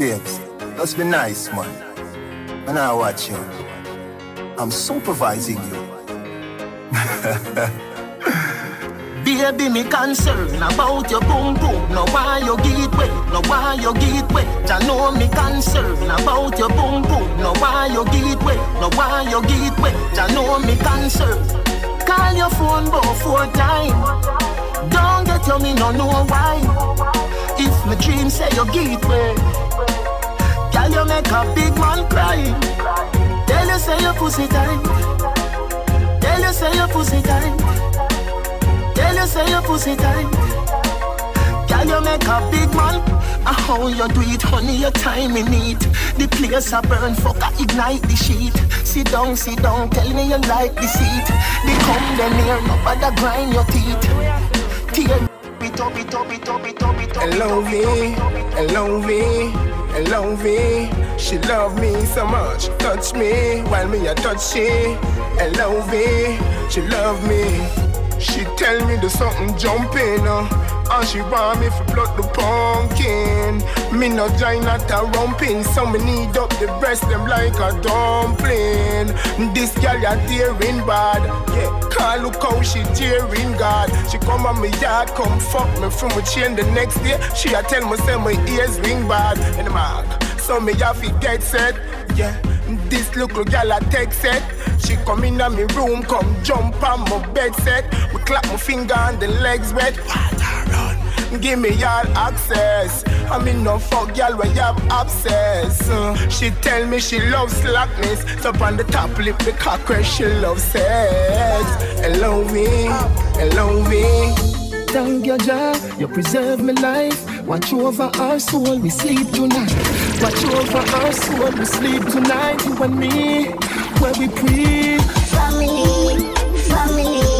Babes, let's be nice, man. And I watch you. I'm supervising you. Baby, me concern about your boom boom. No why you get wet, no why you get wet. I know me concern about your boom boom. No why you get wet, no why you get wet. I know me concern. Call your phone both four times. Don't get your me no know why. If my dream say you get wet, can you make a big man cry? Tell you say your pussy tight. Tell you say your pussy tight. Tell you say your pussy tight. Can you make a big man? Uh, how you do it, honey, your time in it. The place a burn, fuck, I ignite the sheet. Sit down, sit down, tell me you like the seat. They come then here, no bother grind your teeth. Tear it up, it up, it love L-O-V. She love me so much, touch me while me a touch she. and love me. she love me. She tell me there's something jumping, uh, and she want me for blood the pumpkin. Me no join not a rumping, so me need up the breast them like a dumpling. This girl ya tearing bad, yeah. Can't look how she tearing God. She come on me yard, come fuck me from a chain the next day. She a tell me say my ears ring bad the mark, so me have to get set, yeah. This little girl a text. She come in my room, come jump on my bed set. We clap my finger and the legs wet. Give me y'all access. I mean no fuck y'all where you have access. Uh, she tell me she loves slackness. So on the top lip the cockroach she loves sex. Hello me, hello me. Thank you, Jah, you preserve my life. Watch over our soul, we sleep tonight. Watch over our soul, we sleep tonight. You and me, where we pray. Family, family.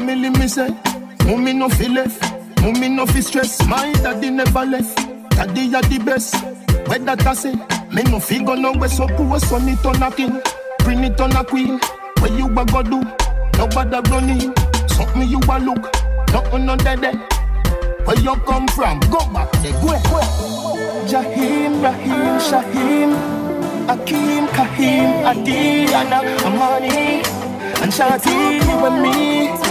Family me say, mommy no feel left, mommy no feel stress. My daddy never left, daddy ya the best. When that I say, me no figure no way so poor, son it on a king, bring it on a queen. What you a go do? Nobody running, something you a look, nothing no dead there. Where you come from? Go back there, go ahead. Jahim, Rahim, Shahim, Akim, Kahim, Adi, Anna, Amani, and Shati with me.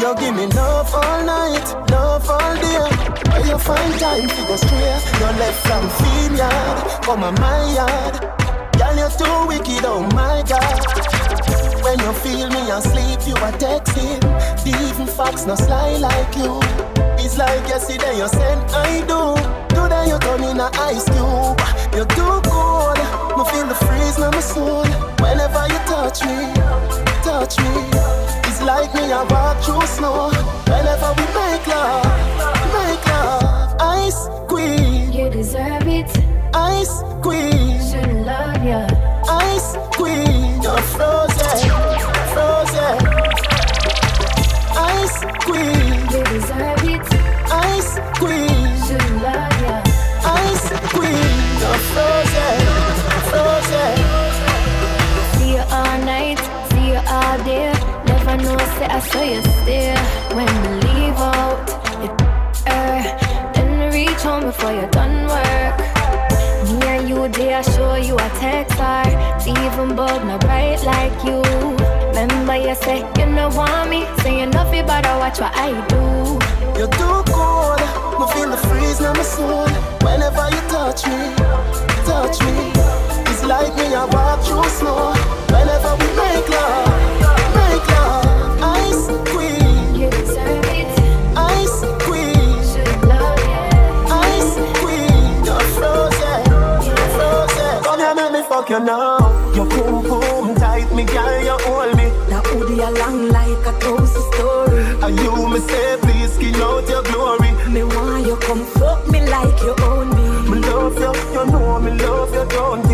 You give me love all night, love all day. Where you find time to go straight? You left from field yard, come on my yard. Girl, you're too wicked, oh my God. When you feel me asleep, you are texting. The even fox no sly like you. It's like yesterday you said I do. Today you turn in a ice cube. You're too cold. Me feel the freeze in my soul. Whenever you touch me, touch me. It's like me I walk through snow. Whenever we make love, make love. Ice queen, You deserve it. ice queen, Shouldn't love ya. ice queen. You're frozen, frozen. Ice queen, You deserve it. ice queen, Shouldn't love ya. ice queen. You're frozen, See you all night, see you all day. Never know, say I saw you stay. When we leave out, it er, reach home before you're done work. Me and you, I show you a text her. Even bulb not bright like you. Remember you say you no want me, say you no feel better watch what I do. You're too cold. Me feel the freeze in my soul. Whenever you touch me, touch me. Like me I walk through snow. Whenever we make love, make love. Ice queen, You deserve it, ice queen, should love ya. ice queen. You're frozen, frozen. Come here, make me fuck you now. Your boom boom tight, me girl, you hold me. That hoodie along like a toast story. And you me say, please skin out your glory. Me want you come fuck me like you own me. Me love you, you know me love you, don't it?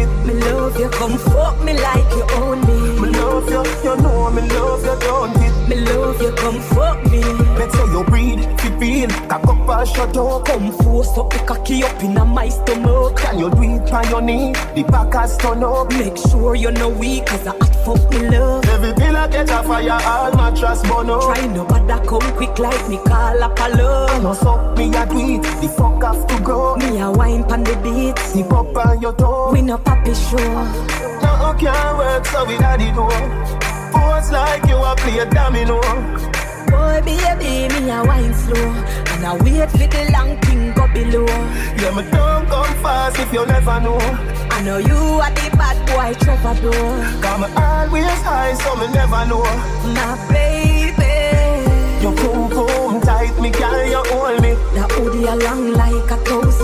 Love you come fuck me like you own me. Me love you, you know me love you, don't it? Me love you, come fuck me. Let's say you breathe, fit feel, cock up and shut up. Come force up the cocky up in my stomach. Can you do it on your knee? The back has turn up. Make sure you're no weak, cause I fuck me love. Every pillar get a fire, all mattress burn up. Try no bother come quick like me call up a love. No suck me a it, the fuck have to go. Me a wine pan the beat. Zip up on your toe. We no papi show. No can't work, so we daddy know. Pose like you a play domino. Boy, baby, me a wine slow. And I wait for the long thing go below. Yeah, me don't come fast if you never know. I know you are the bad boy troubadour. Got me always high, so me never know. My baby. You boom boom tight, me girl, you hold me. That hoodie long like a cozy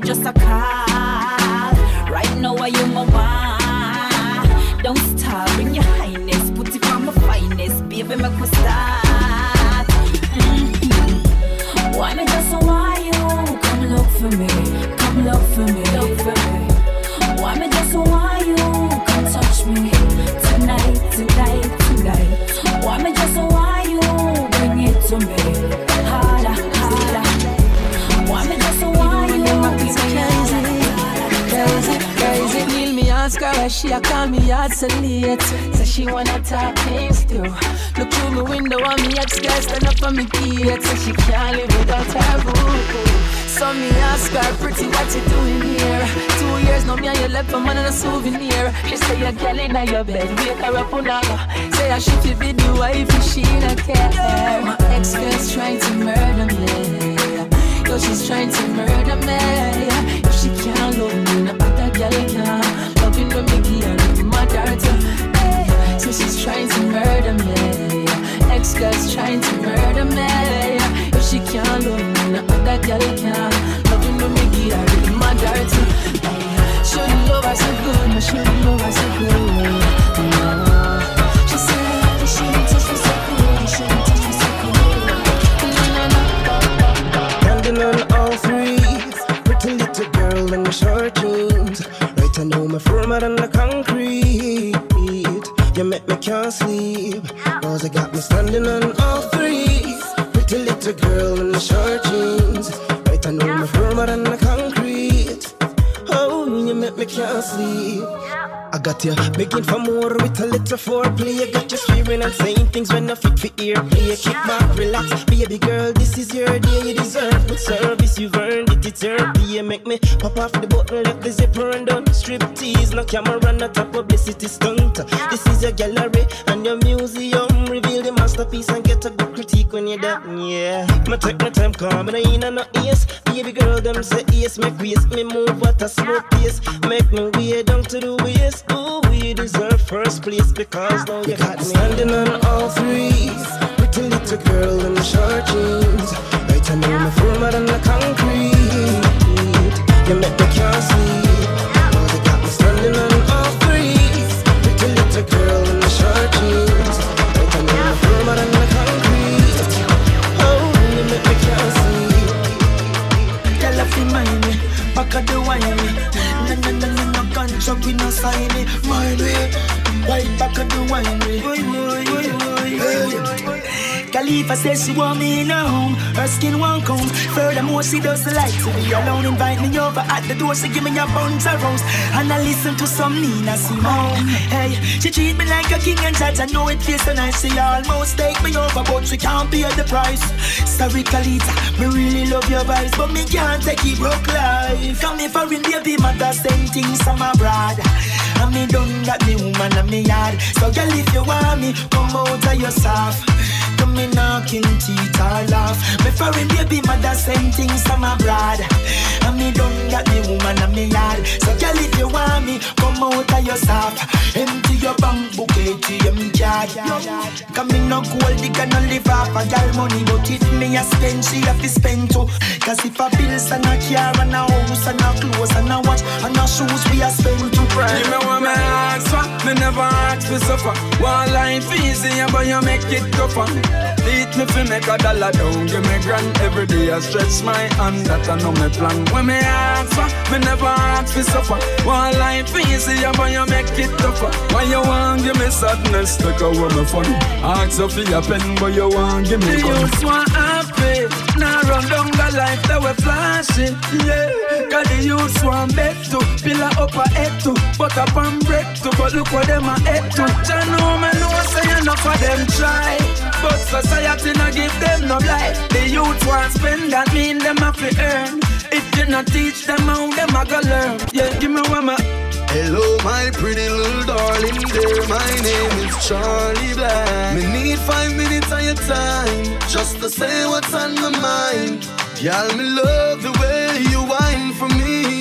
just a on me gate. Say she can't live without her boo. So me ask her, pretty, what you doing here? Two years now, me and you left for man and a souvenir. She say you're girl in your bed, wake her up her. Say I should be the wife if she not care. My ex-girl's trying to murder me. Yo, she's trying to murder me. If she can't love me, no other girl can. Loving when me give her my daughter. Hey, so she's trying to murder me. Ex-girl's trying to murder me. If she can't love me, no other girl can. Loving when me give her my. Hey, shouldn't love her so good, no shouldn't love her so good. No. She said she touch me so good, she touch me so good. On all pretty little girl in short jeans. Right, I know me firmer than the concrete. You make me can't sleep, cause I got me standing on all three. Pretty little girl in the short jeans. Right, I know me firmer than the concrete. Oh, you make me can't sleep. I got you begging for more with a little foreplay. I got you swearing and saying things when I fit for ear play. Kick back, relax, baby girl. This is your day. You deserve good service. You've earned it. It's your day. Make me pop off the button, let the zipper and done. Strip tease, no camera, not a publicity stunt. This is your gallery and your museum. Masterpiece and get a good critique when you're done. Yeah, me take my time, calm and I ain't no ears. Baby girl, them say yes, make waist me move at a slow pace. Make me way down to the waist. Ooh, we deserve first place because now you got me standing on all threes. Pretty little girl in the short jeans. Right, I know me firmer than the concrete. You make me can't sleep. Now you got me standing on all threes. Pretty little girl in the short jeans. Back of the wine me. No, no, no, no, no contract, we no sign it. Mind me, right back of the wine boy. Khalifa says she want me in her home. Her skin won't come. Furthermore, she doesn't like to be alone. Invite me over at the door. She give me a bunch of rose. And I listen to some Nina Simone. Hey, she treat me like a king and judge. I know it feels so nice. She almost take me over, but she can't pay the price. Sorry, Kalita, me really love your vibes, but me can't take it broke life. Come here for in baby, mother send things from abroad. And me done got me woman and me yard. So girl, if you want me, come out of yourself. Me knocking teeth or laugh. Me foreign baby mother send things from abroad. And me done got the woman on me yard. So girl, if you want me, come out of your soft. Empty your bank book, ATM card. Come in no gold, can only live off a girl money, but if me a spend, she have to spend too. Cause if a bills and a car and a house and a clothes and a watch and a shoes, we a spend too. Give me what me ask for, me never ask for suffer. One life easy, but you make it tougher. Beat me fi make a dollar down, give me grand every day. I stretch my hand, that I know me plan. When me ask for, me never ask for suffer. One life easy, but you make it tougher. When you want give me sadness, take away my fun. Ask for your pen, but you want give me gun. The want happy, now run down life that we flashing, yeah. Cause the youths want bed to, pillar up a head to, but up and break to, but look what them a head to. Jah know me know say enough of them try, but society no give them no life. The youth want spend, that mean them have to earn. If you not teach them how them a go learn, yeah, give me one more. Hello, my pretty little darling dear. My name is Charly Black. Me need five minutes of your time just to say what's on my mind. Y'all, me love the way you whine for me.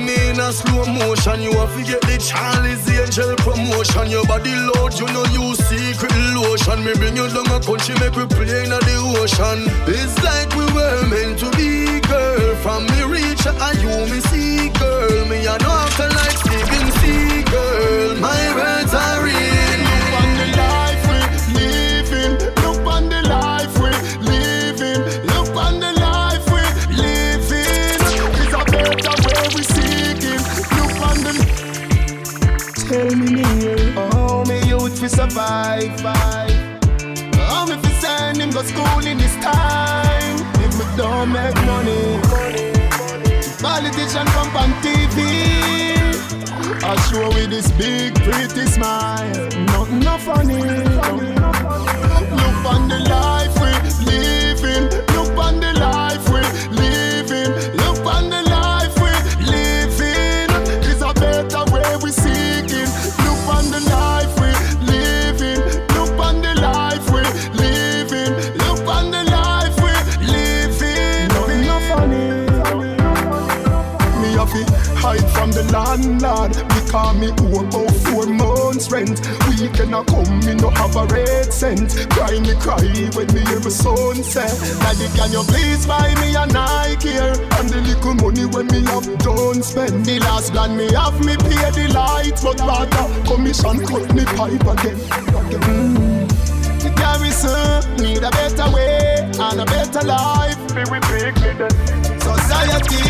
Me in a slow motion. You have to get the Charlie's Angel promotion. Your body load, you know you secret lotion. Me bring you down a country, make we play in the ocean. It's like we were meant to be, girl. From me reach and you me see, girl. Me a know after like Steven Seagal. My words are real. Survive. Oh me fi send him go school in this time. If me don't make money, politician come on TV. I show with this big pretty smile. Nothing no funny. Look on the life we living. Landlord because me owe about four months rent. We cannot come, me no have a red cent. Cry me cry when me hear my son say, Daddy can you please buy me a Nike here? And the little money when me have don't spend. The last plan me have me pay the light, but rather commission cut me pipe again. Mm. The garrison need a better way and a better life. Society,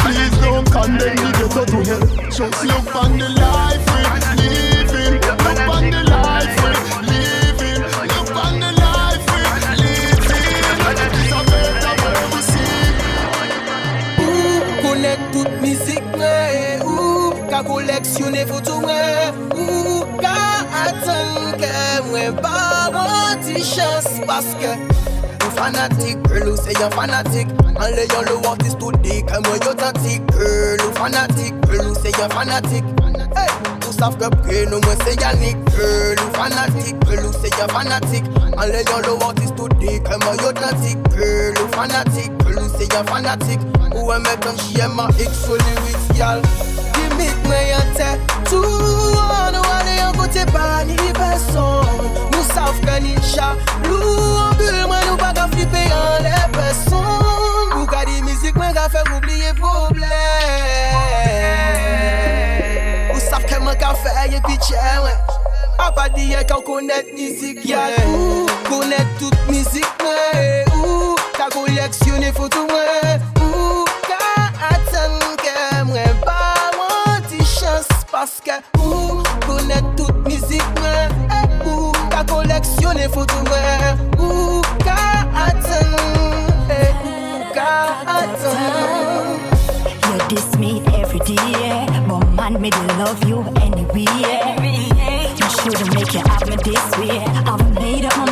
please don't condemn the ghetto to hell. Just look on the life we're living. Look on the life we're living. Look on the life we're living. It's a better way we see. Ou konek tout mizik mwen Ou ka koleksyone foto mwen Ou ka atan ke mwen ba wan ti chans Paske ou fanatik, girl ou se yon fanatik An le yon lo artist tout di ke mwen yo tatik Girl. Ou fanatik, girl ou se yon fanatik Hey, ou sav ke pre nou mwen se Yannick Girl. Ou fanatik, girl ou se yon fanatik An le yon lo artist tout di ke mwen yo tatik Girl. Ou fanatik, girl ou se yon fanatik Ou e met an chie ma x ou lyrics gal Gimik mwen yon te tou An ou ale yon kote pa ni person Nou sav ke ni chablou Ambul mwen nou baga flipe an le peson Ou ka di mizik mwen ka fèk oubliye problem Ou sav ke mwen ka fèye pichè mwen A pa diye kan konet mizik yadou Konet tout. Mizik mwen Ou ka koleksyone fotou mwen Ou ka atan ke mwen Ba mwen ti chans paske Ou konet tout mizik mwen Ou ka koleksyon e foto mwen Ou ka atan ka atan You diss me every day But man, me to love you anyway You shouldn't make it happen this way I've made up my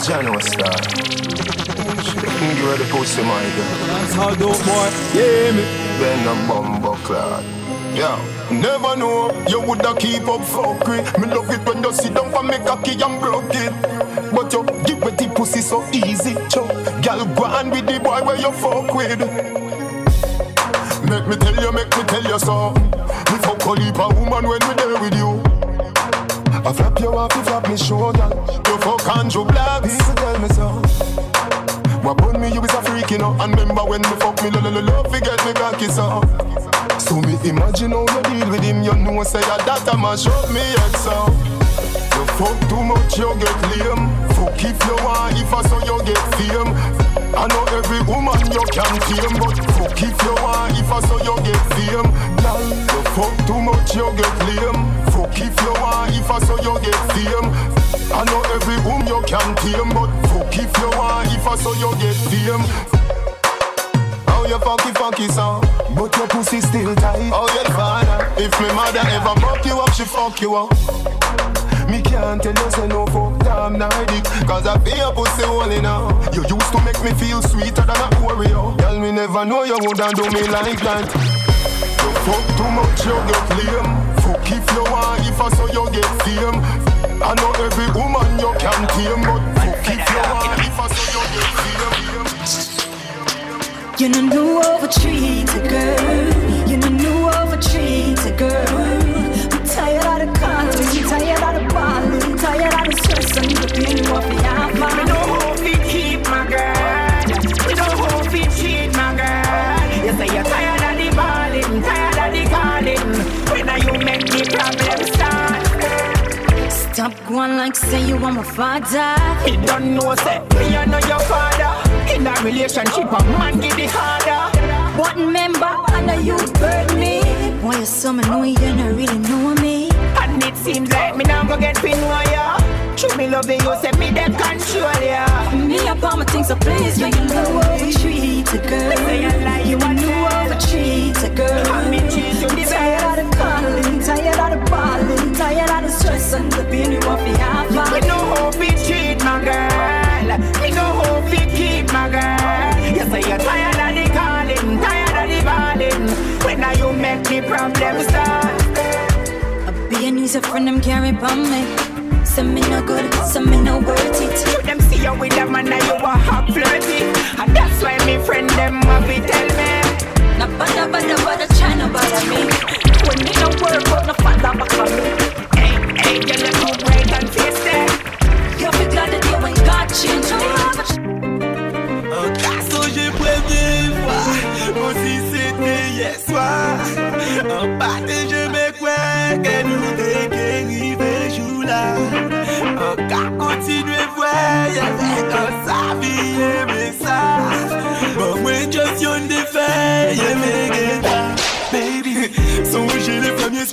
Yeah, John was star. Give her the pussy, my girl. That's how dope boy, yeah me. Then a bumbo clad. Yeah. Never know you woulda keep up fuck with Me love it when you sit down for me cocky and broke it But you give me the pussy so easy Cho, Girl go on with the boy where you fuck with Make me tell you, make me tell you so me lo lo lo lo Forget me cocky so So me imagine how you deal with him You know say that that a mash up me head so. You fuck too much, you get lame. Fuck if you want, if I saw you get fame. I know every woman you can tame But fuck if you want, if I saw you get fame. Girl, you fuck too much, you get lame. Fuck if you want, if I saw you get fame. I know every woman you can tame But fuck if you want, if I saw you get fame how you funky funky song, but your pussy still tight. Oh, your father, if me mother ever fuck you up, she fuck you up. Me can't tell you say no fuck damn Nordic Cause I feel your pussy only now You used to make me feel sweeter than a Oreo. Tell me never know you woulda do me like that. You fuck too much, you get lame. Fuck if you want, if I saw you get fame. I know every woman you can tame But fuck if you want, if I saw you get fame You know know over treat girl You know know over treat girl I'm tired of the calling, tired of the balling Tired of the stress and the pain you have Me know how fi keep my girl. Me know how fi cheat my girl. You say you're tired of the balling, tired of the calling. When are you make the problem start? Stop going like say you want my father He don't know say me I know your father. In a relationship, a man get it harder. But remember, I know you hurt me Boy, you so me know you don't really know me And it seems like me now go get pin wire. True me loving you, say me them control ya. Me up all my things, so please make you know over treat a girl Say I lie, you You a know lie. over treat a girl I me treat you the Tired of the calling, tired of the balling Tired of the stress and the pain you have to have Me know how fi treat my girl. Me know how fi keep my girl. You say you're tired of the calling, tired of the balling. When are you make the problem start? Be a news a friend them carry on me Some me no good, some me no worth it You them see you with a man and you a hot flirty, and that's why me friend them have to tell me. Na bada bada bada try no bother me When me no work out, no father back on me. Hey, hey, you look good, bright and tasty. You be glad that you Un garçon j'ai prévu voir Aussi c'était hier soir. Un pâté je me nous jour là. Un gars continue voir Avec ça Songez les premiers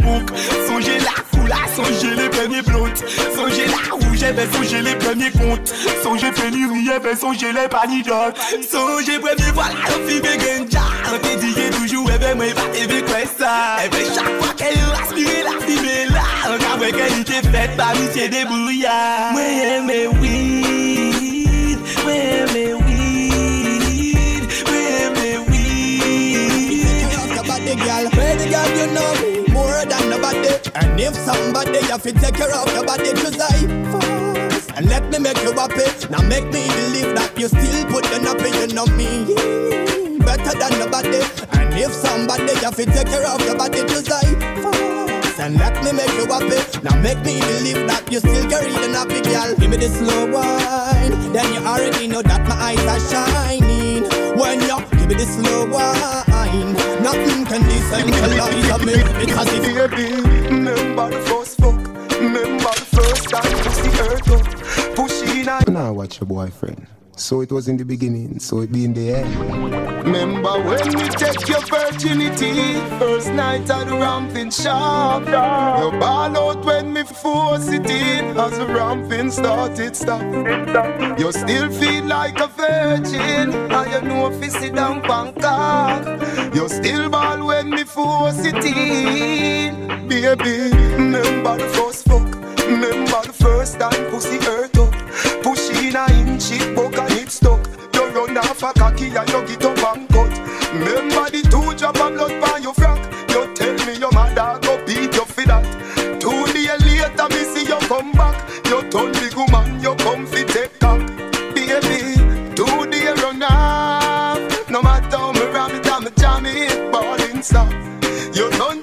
Songez la foule Songez les premiers blondes Songez la où j'ai ben songez les premiers comptes. Songez pénurie, ben songez les panidotes. Songez premier, voilà, le film Genja. On te dit toujours, eh ben moi, va te quoi ça? Eh ben chaque fois qu'elle aspire la fille là. On a vu qu'elle était faite par Monsieur Débrouillard. Ouais, mais oui. And if somebody have to take care of your body, cause I fast. And let me make you happy. Now make me believe that you still put the nappy, you know me. Better than nobody. And if somebody have to take care of your body, cause I fast. And let me make you happy. Now make me believe that you still carry the nappy, girl. Give me the slow wine. Then you already know that my eyes are shining. When you give me the slow wine, nothing can decentralize me. Because if baby, remember the first fuck, remember the first time pussy hurt up, pushing I. Now watch your boyfriend. So it was in the beginning, so it be in the end. Remember when we take your virginity, first night at the ramping shop. You ball out when me force it in, as the ramping started stop. You still feel like a virgin, and you know if you sit down Bangkok. You still ball when me force it in, baby. Remember the first fuck, remember the first time pussy hurt up. Pushing a inch, it buck and it stuck. You run off a cocky and you get up and cut. Remember the two drop of blood by your frack. You tell me your mother go beat you for that. Two days later, me see you come back. You me good man, you come fi take cock. Baby, two days run off. No matter how me ram it, I'm jam it, ballin' stop. You done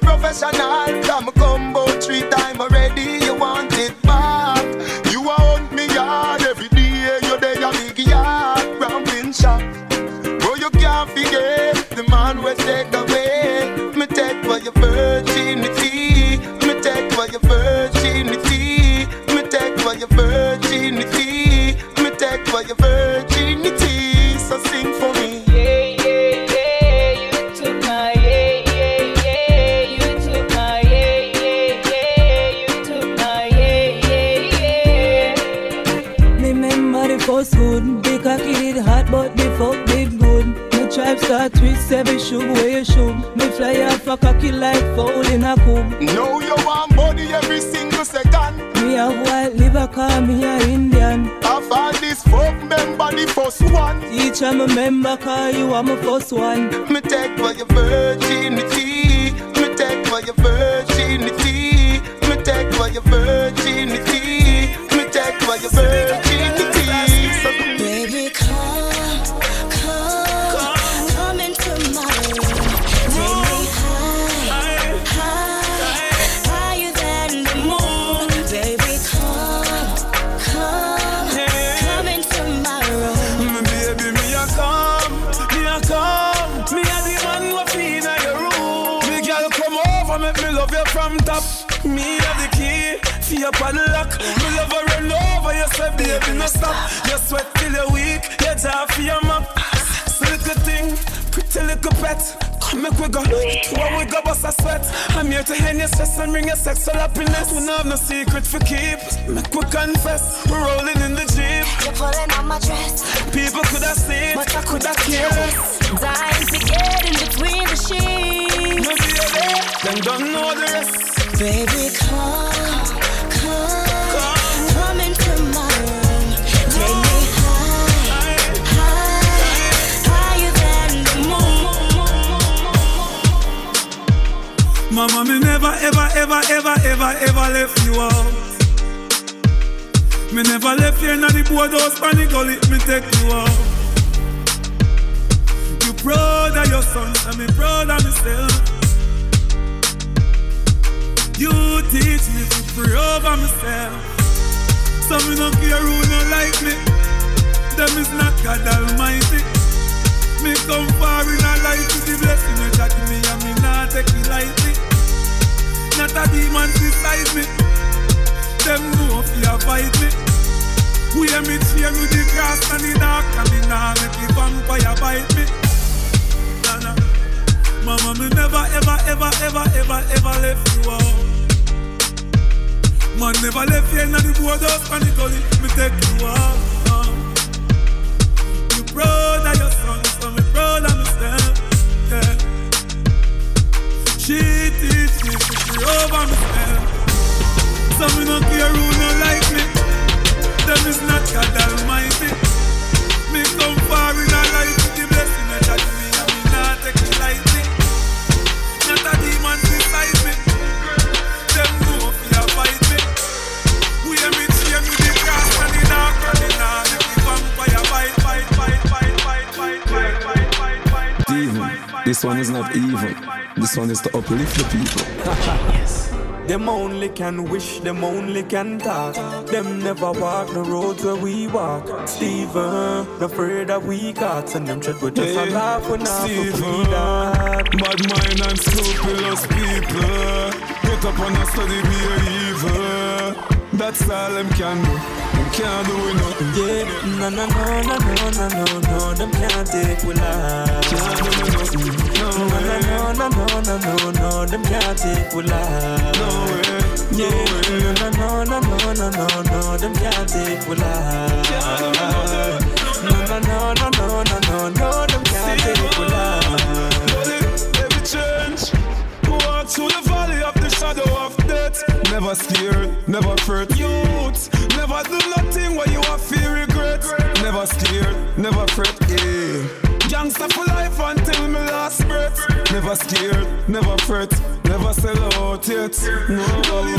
a cocky like foul in a coop. Know you want body every single second. Me have white liver, call me a Indian. I've had this fuck member the first one. Each time a member call you, I'm a first one. Me take for your virginity. Me take for your virginity. Me take for your virginity. For your padlock. Me love her run over, you say baby no stop. You sweat till you're weak, you jaw for your map. Little thing, pretty little pet. Come make we go, to we go bust a sweat. I'm here to end your stress and bring your sexual happiness. We don't have no secret for keep. Make we confess, we're rolling in the jeep. You're pulling on my dress, People could have seen, but I could have cared. cared. Dying to get in between the sheets. No baby, them don't know the rest. Baby, come, the. Mama, me never, ever, ever, ever, ever, ever left you out. Me never left you in the boardhouse, panic gully, me take you out. You proud of your son, and me proud of myself. You teach me pray over myself. So me don't care who not like me. Them is not God Almighty. Me come far in a life with the blessing you got me, and me not take it lightly. Not a demon beside me. Them know if you fight me. We hear me chain with the grass and the dark, and me nah make the vampire bite me. Nah, nah. Mama, me never, ever, ever, ever, ever, ever left you out. Man never left here in the boardhouse and the gully. Me take you. Uh. You proud of your son, so me proud of myself. Yeah. She teach me to be over myself. So me no care who no like me. Them is not God Almighty. Me come far in a life with the blessing that God me, and me not take it lightly. Not a demon inside me. This one is not evil. This one is to uplift the people. Them only can wish, them only can talk. Them never walk the roads where we walk. Steven, afraid that we caught. And them tread with just a laugh when I Steven, bad mind and scrupulous people. Get up and a study be a evil. That's all them can do. Them can't do it nothing. Yeah, no, no, no, no, no, no, no, no. Them can't take we life. Can't do me nothing. No No, no, no, no, no, no, no. Them can't take we life. No way. No Yeah, no, no, no, no, no, no, no. Them can't take we life. No, no, no, no, no, no, no, no. Them can't take we life. Never scared, never fret. Youth, never do nothing where you are feel regret. Never scared, never fret. Yeah. Gangsta for life until my last breath. Never scared, never fret. Never sell out yet. No,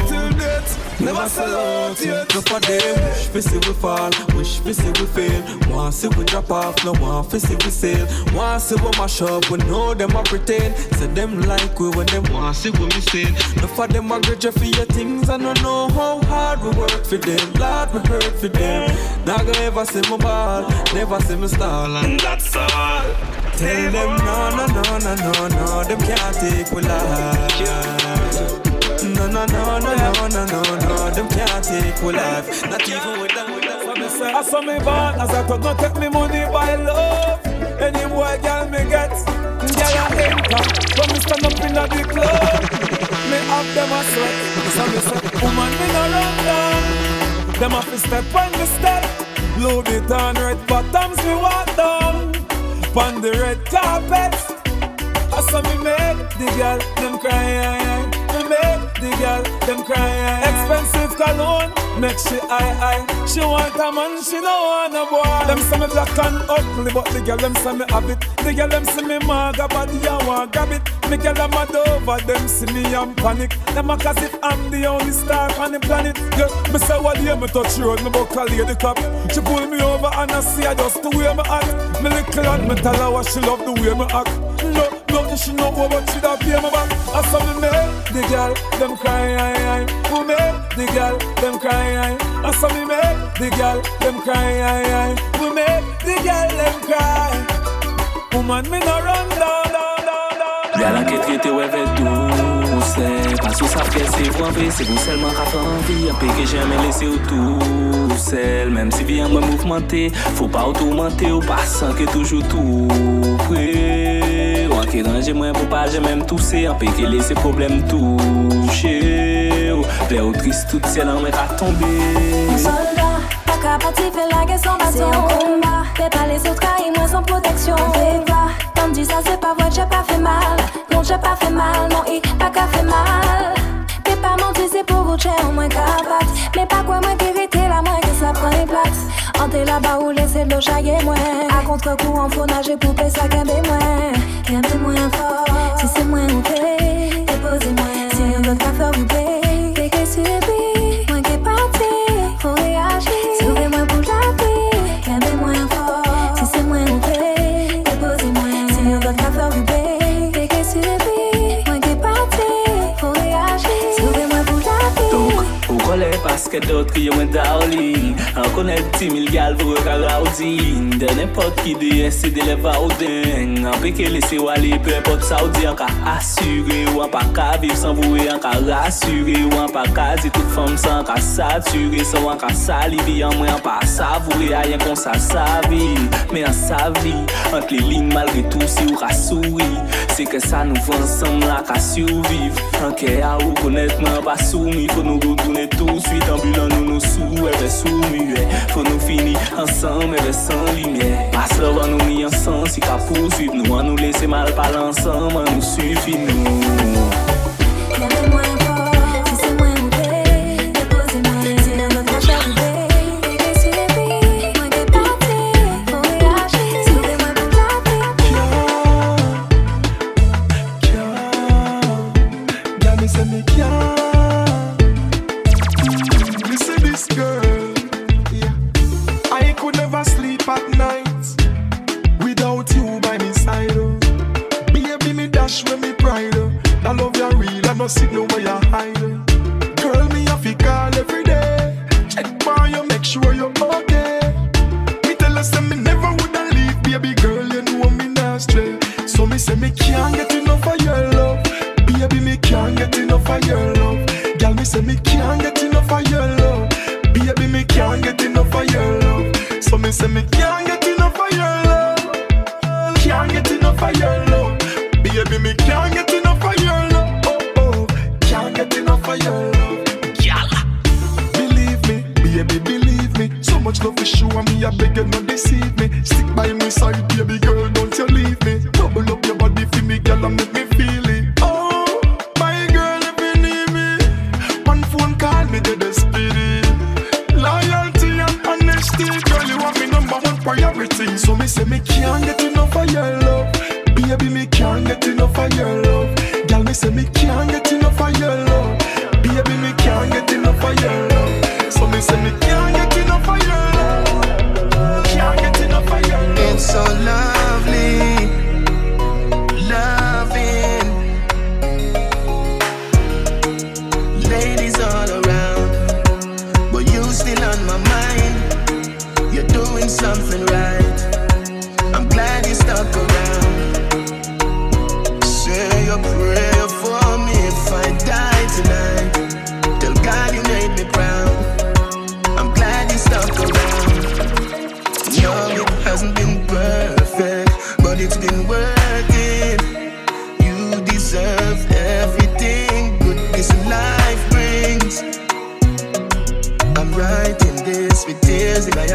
till death. Never sell out yet. No for them, wish fi see we fall, wish fi see we fail. Want see we drop off, no want fi see we sail. Want see we mash up, we know them a pretend. Say them like we when them want see we miss it. No for them a grudge for your things, I don't know how hard we work for them. Lord, we hurt for them. Not gonna ever see my ball, never see me stall, and that's all. Tell them no, no, no, no, no, no, them can't take we life. No, no, no, no, no, no, no, no, them can't take we life. Not even with them. I saw me born as I thought not take me money by love. Any boy girl me get, girl I enter. When me stand up in the club, me have them a sweat. So me say, woman me no run down. Them have to step on the step. Louis Vuitton red bottoms me walk down. On the red carpet. I saw me make the girl them cry. Me make the girl them cry. Expensive cologne, make she high high. She want a man, she no want a boy. Them say me black and ugly, but the girl them say me have it. The girl them see me maga body, I want grab it. Me girl them mad over, them see me and panic. Them a cause if I'm the only star on the planet. Yeah, me say what day me touch road, me buck a lady clap. She pull me over and I see her just the way me act. Me little and me tell her what she love the way me act. No, nothing she know about she da pay me back. I saw me make the girl them cry, aye, aye. Who make the girl them cry, aye. I saw me make the girl them cry, aye, aye. Who make the girl them cry. Woman me no run down, down, down, down. Y'a la qui traite ouais fait tout sait pas sous sa pièce vous en c'est vous seulement rafle en vie un pays que jamais laissé au tout seul même si bien moi mouvementé faut pas tourmenter au passant que toujours tout prêt ou qui range moi pour pas j'ai même toussé. Un pays qui problème touché ou oh, plein ou triste toute seule en mettre à tomber. Soldat pas capable de faire la guerre sans bâton. C'est un combat. Fais pas les autres car moi sans protection. On fait dit ça, c'est pas vrai, j'ai pas fait mal. Non, j'ai pas fait mal, non, il pas qu'à fait mal. T'es pas menti, c'est pour vous, j'ai au moins qu'à battre. Mais pas quoi, moi, qui vérité, la moins que ça prend les plaques. Entrer là-bas ou laisser de l'eau chaguer, moi. À contre-courant, faut nager, poupée, ça qu'un moins. Qu'un moins fort. Si c'est moins ou fait, déposez-moi. Si on doit pas faire vous ke dot kriye mwen darling An konet ti mil gal vore karaudin De nepot ki deye se de leva ou den An peke lese wale pe pot saudi An ka asyre ou an pa ka viv san vouwe An ka rasure ou an pa ka zi tout fom san An ka sature san an ka salivi An mwen an pa savoure a yen kon sa savi Men an savi An kle ling malre tou si ou ka souri. Se ke sa nou vansam la ka surviv. An ke a ou konet mwen pa soumi Fon nou goutounen tout suite an Ambulan nou nou sou, eve sou muet Fò nou fini ansan, eve san lumiè Pas love an nou mi ansan Si ka poursuiv nou an nou lese mal pal ansan Man nou sufi nou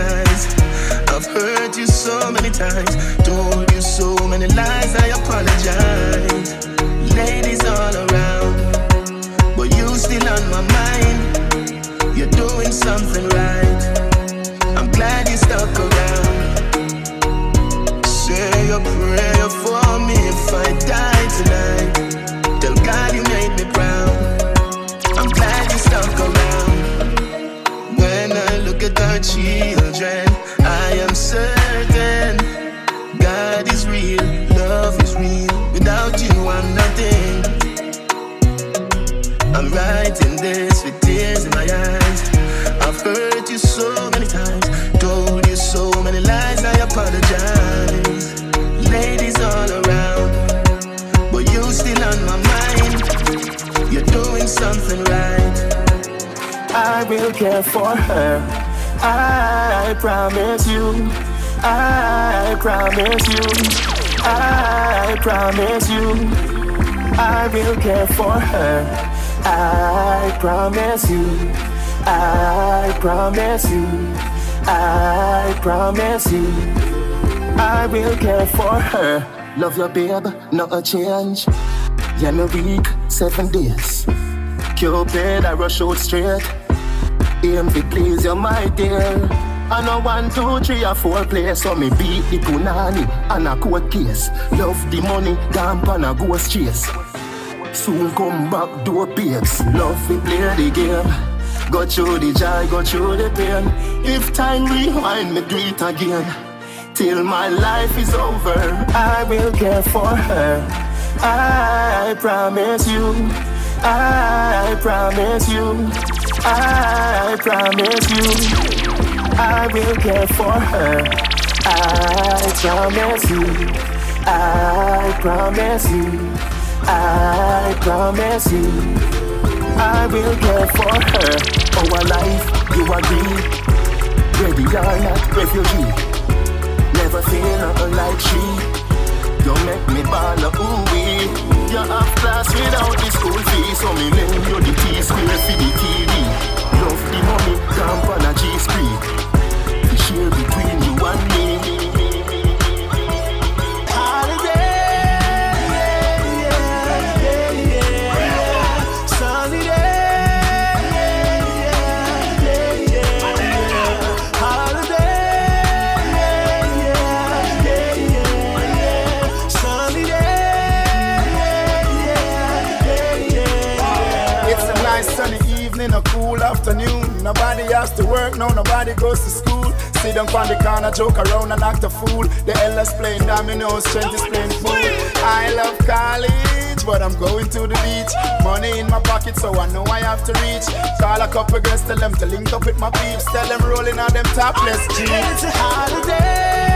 eyes. I've hurt you so many times, told you so many lies. I apologize. Ladies all around, but you still on my mind. You're doing something right. I'm glad you stuck around. Say a prayer for me if I die tonight. Tell God you made me proud. I'm glad you stuck around. When our children. I am certain God is real, love is real. Without you, I'm nothing. I'm writing this with tears in my eyes. I've hurt you so many times, told you so many lies. I apologize. Ladies all around, but you still on my mind. You're doing something right. I will care for her. I promise you. I promise you. I promise you. I will care for her. I promise you. I promise you. I promise you. I will care for her. Love your babe, not a change. Yeah, no week, seven days. Cupid, I rush out straight. Aim to please you, my dear. I know one, two, three, or four place, so me beat the punani and a court case. Love the money, damp and a ghost chase. Soon come back, door babes. Love we play the game. Go through the joy, go through the pain. If time rewind, me do it again. Till my life is over, I will care for her. I promise you. I promise you. I promise you, I will care for her. I promise you, I promise you, I promise you, I will care for her. Our life, you agree. Ready or not, refugee. Never feel like she. You make me ball ooh you have class without the school fee So me lend you the T square for the TV Love the money, camp on a G spree The share between you and me afternoon. Nobody has to work, no, nobody goes to school. Sit down on the corner, joke around and act a fool. The elders playing dominoes, strength is playing fool. I love college, but I'm going to the beach. Money in my pocket, so I know I have to reach. Call a couple girls, tell them to link up with my peeps. Tell them rolling on them topless jeans. It's a holiday.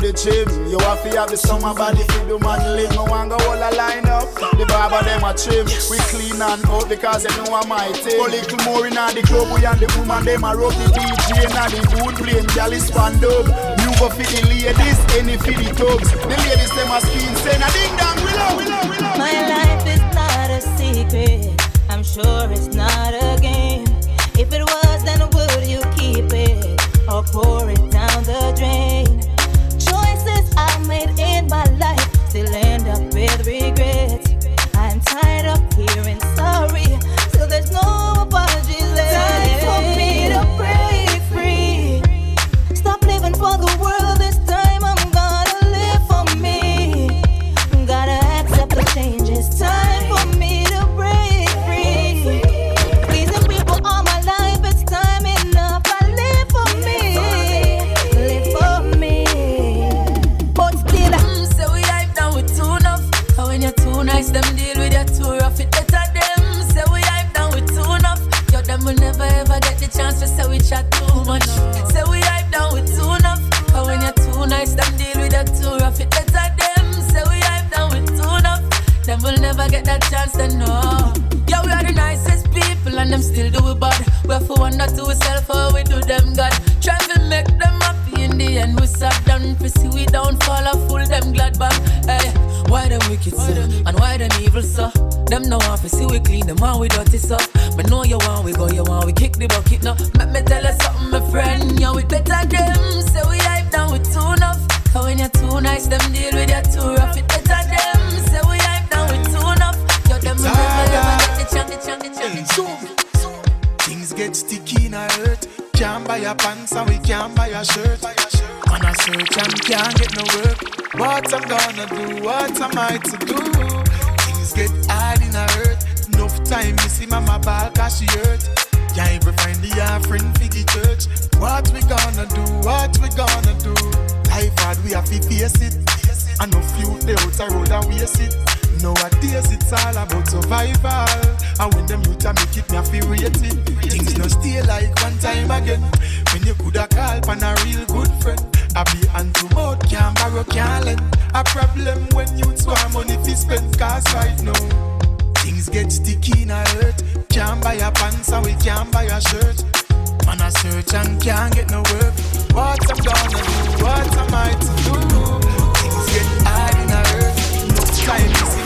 To the gym. You have to have the summer body for the man live. No one go all a line up. The barber them a trim. We clean and out because they know I'm my team. A little more in the club, we and the woman them a rock the DJ and the food playing jolly span dub. You go for the ladies, any for the thugs. The ladies them a spin saying a ding dong, we love, we love, we love. My life is not a secret. I'm sure it's not a game. If it was, then would you keep it or pour it down the drain? My life. Still wonder to ourselves how we do them God. Try to make them happy in the end. We sat down to see we downfall and fool them glad back. Hey, why them wicked so? And why them evil so? Them no want to see we clean, them want we dirty so. But know you want we go, you want we kick the bucket now. Let me tell you something, my friend. Yeah, we better them. Say we hype down with too enough. And when you're too nice, them deal with you too pants and we can't buy a shirt. On a search and can't get no work. What I'm gonna do? What am I to do? Things get hard in a hurt. Enough time see mama ball cause she hurt. Can't even find the offering for the church. What we gonna do? What we gonna do? Life hard, we have to face it. I know few they out a road and waste it. Nowadays it's all about survival. And when them youth make it, me feel it. Things no stay like one time again. When you coulda call pan a real good friend. I be hand to mouth, can't borrow, can't lend. A problem when youths want money fi spend. Cause right now, things get sticky in a hurt. Can't buy a pants and we can't buy a shirt. Man a search and can't get no work. What I'm gonna do? What am I to do? Things get hard in a hurt. No time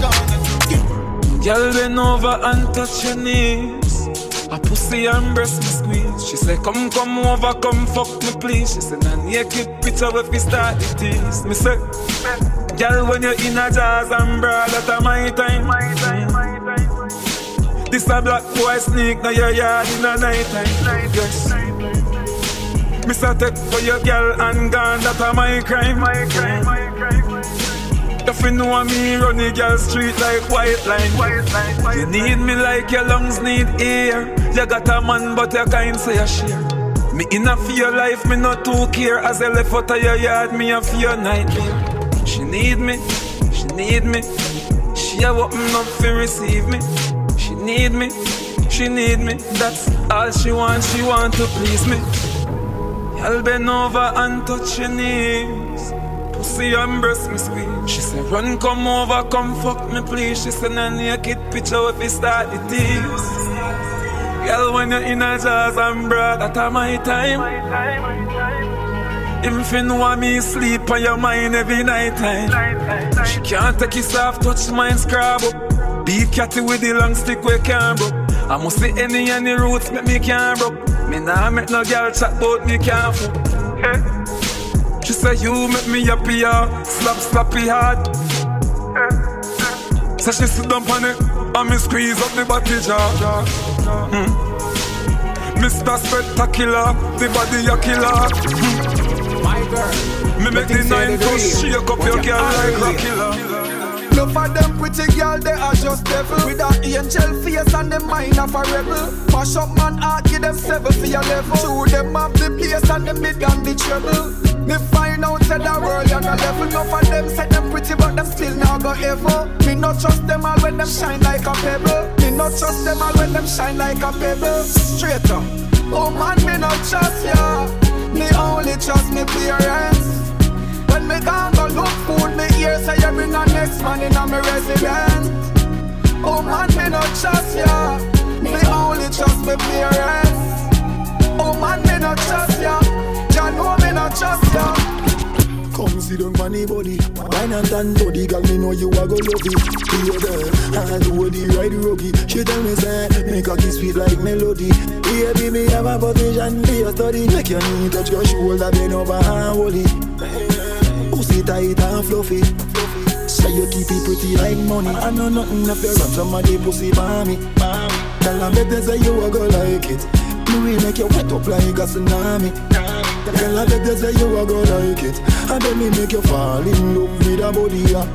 gonna? Girl, bend over and touch your knees. A pussy and breast me squeeze. She say, come, come over, come fuck me please. She say, nah naked picture if we start the tease. Me say, girl, when you're in a jazz bra, that a my time. This a black boy sneak, now your yard in a night time. Yes. A take for your girl and gone, that a my crime. My crime, my crime. If you know me, run the girl street like white line. White line. white You need me like your lungs need air. You got a man, but you can't say a share. Me in a fear life, me not too care. As I left out of your yard, me a fear nightmare. She need me, she need me. She a open up to receive me. She need me, she need me. That's all she want. She want to please me. I'll bend over and touch your knees. Pussy and breast me squeeze. She said, run, come over, come fuck me, please. She said, a naked picture if you start the tears. Girl, when you're in a jazz and broad, that are my time. If you know me sleep on your mind every night time. She can't take his soft touch mine scrub up. Be catty with the long stick we can't bro. I must see any any roots make me can't bro. Me nah make no girl chat about me can fuck. Hey. She say you make me happy, yeah. slap slappy hard. Hey. So she sit down on it and me squeeze up the body jaw. Hmm. Mr. Spectacular, the body a killer. Hmm. My girl, Me make the nine push shake up your girl like a killer. Enough of them pretty girl, they are just devil With an angel face and the mind of a rebel Mash up man heart, give them seven for your level Two them have the bass and the mid and the treble Me find out say the world on a level. Enough of them say them pretty but them still not go ever. Me not trust them all when them shine like a pebble. Me not trust them all when them shine like a pebble. Straight up. Oh man, me not trust ya. Me only trust me parents. When me gone go look food, me hear say you bring a next man in a me resident. Oh man, me not trust ya. Me only trust me parents. Sit down on the body. Wine and tan body Girl, me know you a go love it. Here there I do the ride ruggy She tell me say Make a kiss sweet like melody. Be me have a position for your study. Make your knee touch your shoulder Bend over and hold it. Pussy tight and fluffy. Say you keep it pretty like money. I know nothing if you run somebody pussy by me. Tell them better say you a go like it. Me will make you wet up like a tsunami Tell her better say you a go like it. And then me make you fall in love with a body yeah.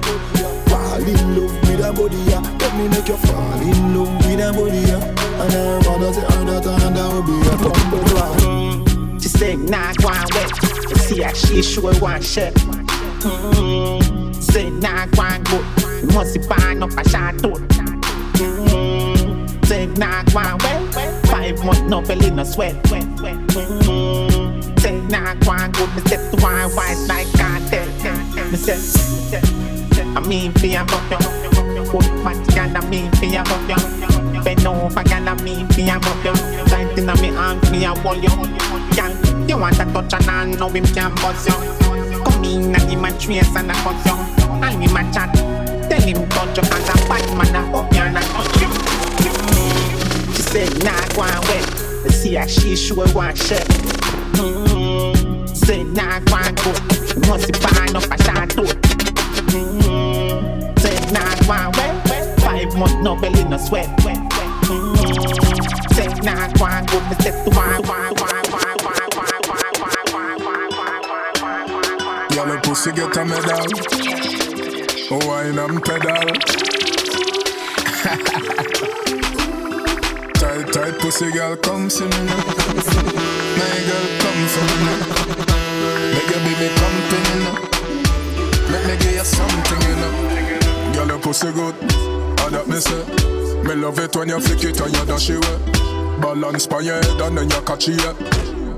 Fall in love with a body yeah. Let me make you fall in love with a body yeah. And her mother say her that and that will be a bumble clock She say nah go on wet See how she sure want shit mm. Say nah go on good You must be buying up a shot too mm. Say nah go on wet Five months no belly no sweat. Mm Say nah go good Me step to one white like cartel Me say I mean ya fuck you Good body and I mean ya fuck you Bend over girl I mean ya fuck you Tight inna me arms me a hold you Girl you want a touch and I know him can bust you Come in and him a trace and a cut you And him a chat Tell him touch you cause a bad man a up you and a touch you She said nah go wet Me see how she sure want shit mm-hmm. Say nah go on good You must be buying up a too mm-hmm. Say nah go on wet Five months no belly no sweat mm-hmm. Say nah go on good Me step to one one one Girl, your pussy get a medal. Oh, wine and pedal. tight, tight pussy girl, come see me. My girl, come for me. Make your baby company now. Make me give you something, you know. Girl, your pussy good. All that me say. Me love it when you flick it and you dash it away. Balance by your head and then you catch it.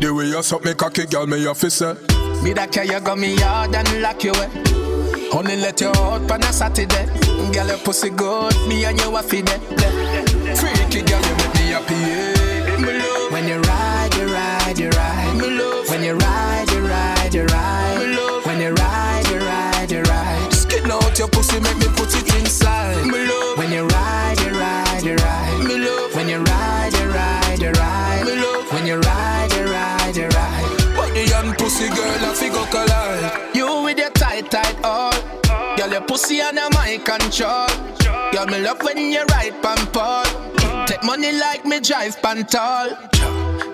The way you suck me cocky, girl, me your fist say. Me that care you go me yard and lock you away. Only let you out on a Saturday. Girl, your pussy good, me and you a feed it. Freaky girl, you make me happy. Yeah. When you ride, you ride, you ride. Me love. When you ride, pussy, make me put it inside. Me love. When you ride, you ride, you ride. Me love. When you ride, you ride, you ride. Me love. When you ride, you ride, you ride. Body and pussy girl, I figure collide. You with your tight, tight all. Girl, your pussy under my control. Girl, me love when you ride pan Paul. Take money like me drive pan tall.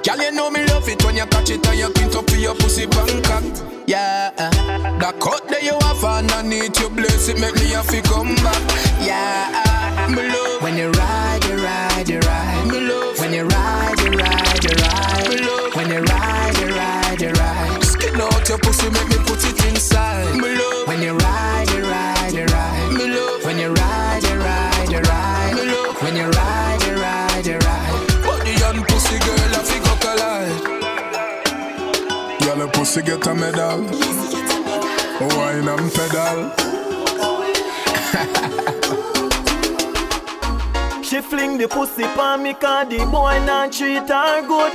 Girl, you know me love it when you catch it and you pint up your pussy Bangkok. Yeah, that cut that you have underneath your bless it make me have to come back. Yeah, me love when you ride, you ride, you ride. Me love when you ride, you ride, you ride. Me love when you ride, you ride, you ride. Skin out your pussy, make me put it inside. Me love when you ride, you ride, you ride. Me love when you ride, pussy get a medal. Wine and pedal. She fling the pussy pa me cause the boy not treat her good.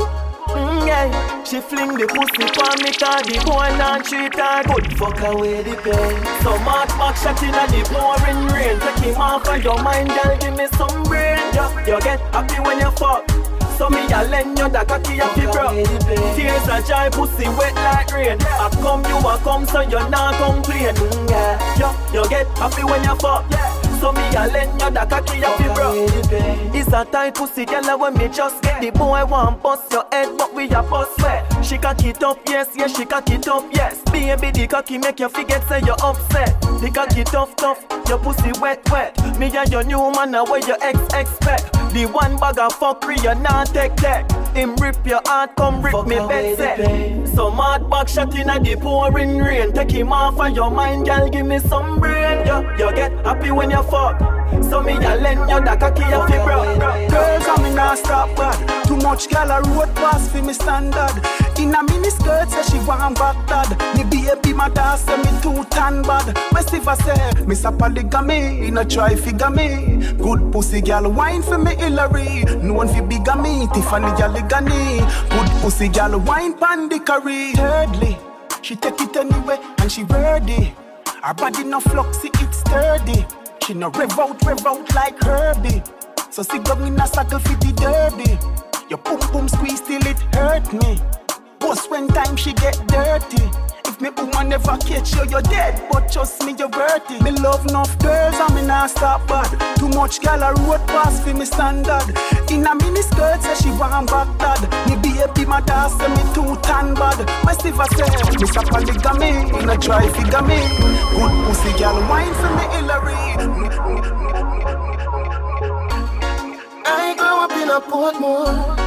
Mm, yeah. She fling the pussy pa me cause the boy not treat her good. Fuck away the pain. So much back shot in the pouring rain. Take him off of your mind, girl. Give me some brain. Yeah. You get happy when you fuck. So me a lend you the cocky of the bro Tears a dry pussy wet like rain. I come you a come so you not complain. Yeah. Yo, you get happy when you fuck. So me a lend you the cocky the bro It's a tight pussy girl when me just get The boy want bust your head but we a bust wet She cock it up yes yes she cock it up yes. Baby the cocky make you forget say you're upset. The cocky tough tough your pussy wet wet. Me and your new man now where your ex expect? The one bag of fuckery you not take that Him rip your heart come rip me bed set. So mad back shot in a the pouring rain. Take him off of your mind girl give me some brain. You, you get happy when you fuck. So me a lend you the cocky of your bro Girls and me not stop bad. Too much gal a road pass for me standard. In a mini skirt say she want back dad. Me baby my dad say me too tan bad. If I say me a polygamy In a try figure me Good pussy gal wine for me Hillary. No one fi bigger me Tiffany Yaligani Good pussy gal wine pan the Thirdly she take it anyway and she ready. Her body no fluxy it's sturdy. She no rev out rev out like Herbie. So sit down in a circle for the derby. Your boom boom squeeze till it hurt me Boss when time she get dirty. If me woman never catch you, you're dead. But trust me, you're worth it. Me love enough girls and me not stop bad. Too much gal a road pass for me standard. In a mini skirt say she want dad. Me baby my dad say me too tan bad. If I say me a polygamy, in a try figure me. Good pussy gal wine for me Hillary. I grew up in a Portmore.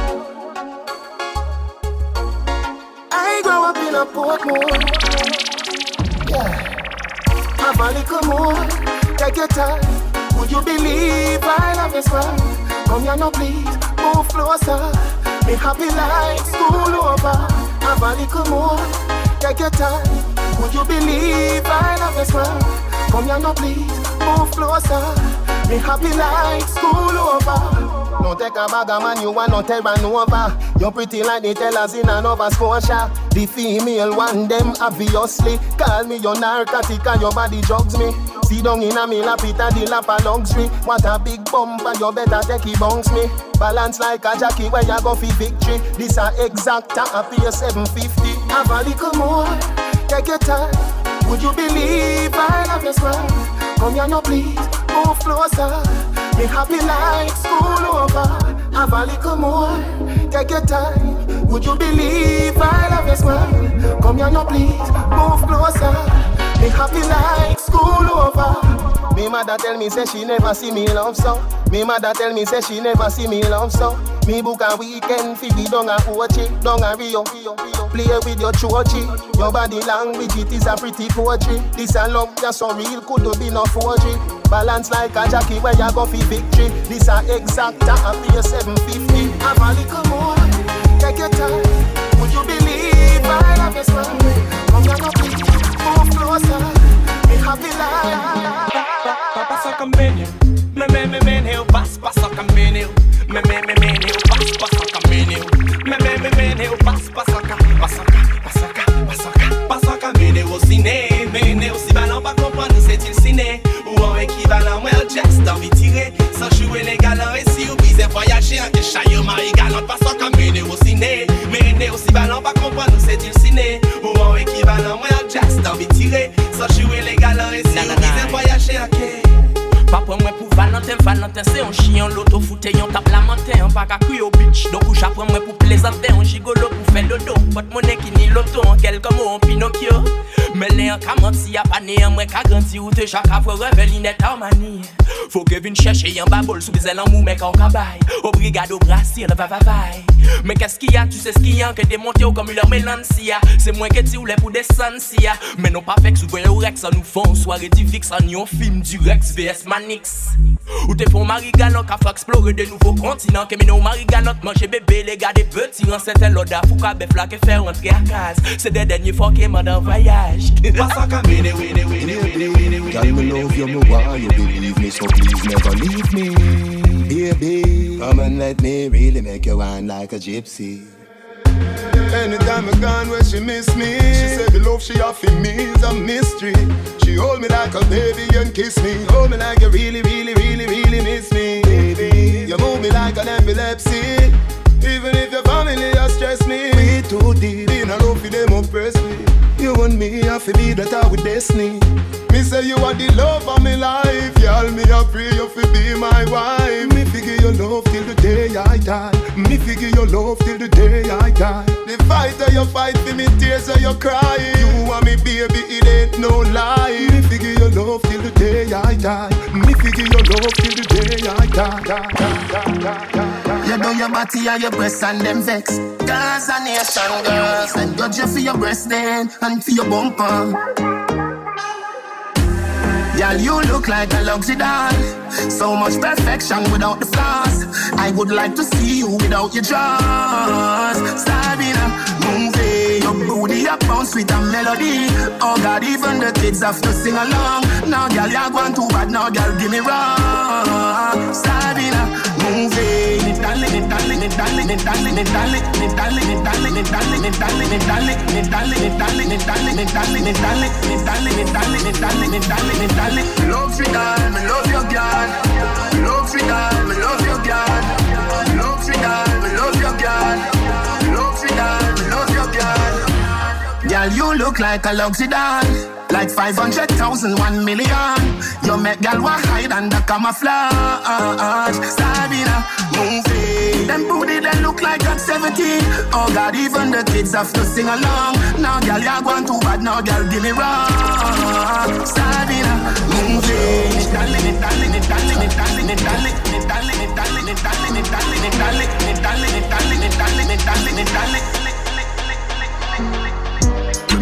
I grew up in a Portmore. Yeah. Have a little more, take your time. Would you believe I love this so? Come here now, please, move closer. Me happy like school over. Have a little more, take your time. Would you believe I love this so? Come here now, please, move closer. Me happy like school over. No take a bag of man, you want no terra nova. You're pretty like the tellers in another Scotia. The female one, them obviously. Call me your narcotic and your body drugs me. See down in a me lap it a the lap a luxury. What a big bumper, you better take it bounce me. Balance like a jockey where you go for victory. This a exact a pay 750. Have a little more, take your time. Would you believe I love you so? Come here now please, move closer. Me happy like school over. Have a little more, take your time. Would you believe I love you so? Come here now please, move closer. Me happy like school over. Me mother tell me say she never see me love so. Me mother tell me say she never see me love so. Me book a weekend fi be down a Ochi, down a Rio. Play with your chochi. Your body language it is a pretty poetry. This a love just so real could be no forgery. Balance like a jockey where you go fi victory. This a exact a pay 750. Have a little more, take your time. Would you believe I love you so? Come here now please, move closer. Babylon. Pasa caminho, me me me menino, pas pasa caminho, me me me menino, pas pasa caminho, me me pas cá, caminho o cine, menino vai tirer, sans jouer les galants et si ou bise voyager en déchaillot, marie galante pasa caminho o cine, pra compreender se til moi pour Valentin Valentin c'est un chien l'auto fouté yon tape lamentin on pas qu'à au bitch donc j'apprends moi pour plaisanter un gigolo pour faire dodo. Pote monnaie qui ni l'auto en quel comme un Pinocchio. an Ka manti ap ane an mwen ka ganti ou te chak Afwe reveli net an mani Fò ke vin chèche yon babol sou bizel an mou men ka an kabay Obrigado Brasil, vavavay Men kes ki ya, tu se ski yan Ke demonte ou kom yon melan si ya Se mwen ke ti ou le pou desan si ya Men nou pa fek sou vwe ou rex an nou fon Soare di vix an yon film di rex vs manix. Ou te fon mariganok a fwa eksplore de nouvo kontinant Ke men nou mariganok manche bebe le gade beti An sete loda fou ka bef la ke fer rentre a kaz Se de denye fò ke man an vayaj des derniers fois qui m'en en voyage Girl, me love you, me want you believe me, so please never leave me. Baby, come and let me really make you wine like a gypsy. Anytime I gone where she miss me She said the love she offer me is a mystery. She hold me like a baby and kiss me. Hold me like you really, really, really, really miss me. Baby, you move me like an epilepsy. Even if your family has stressed me And me have to be that our destiny. Me say you are the love of my life. Y'all me a pray you fi be my wife. Me figure your love till the day I die. Me figure your love till the day I die. The fight that you fight for me tears that you cry. You and me baby it ain't no lie. Me figure your love till the day I die. Me figure your love till the day I die, die, die, die, die, die. You know your body and your breasts and them vex. Girls and nation girls, and judge you for your breast then and for your bumper. Girl, you look like a luxury doll. So much perfection without the flaws. I would like to see you without your jaws. Sabina, movie, your booty up bounce with a melody. Oh God, even the kids have to sing along. Now, girl, you're going too bad. Now, girl, give me wrong. Sabina, movie, it it darling, it darling, it darling, it darling, it darling, it darling, it darling, it darling, it darling, it darling. Love you, girl, love your girl. Love love your girl, girl. You look like a luxury doll. Like 500,000, 1 million. You make girl want hide under camouflage. Sabina, movie. Them booty, they look like at 17. Oh God, even the kids have to sing along. Now, girl, you're going too bad. Now, girl, give me wrong. Sabina, movie. Darling, darling, darling, darling, darling, darling, darling, darling, darling, darling, darling, darling, it darling, it darling, it darling.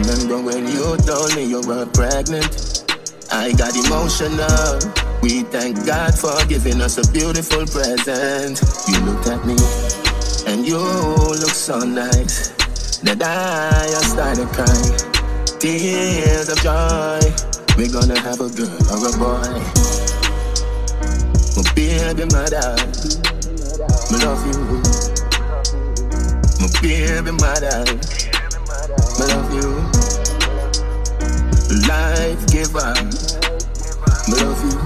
Remember when you told me you were pregnant? I got emotional. We thank God for giving us a beautiful present. You looked at me and you look so nice that I started crying. Tears of joy. We're gonna have a girl or a boy. My baby mother, me love you. My baby mother, me love you. Life giver, me love you.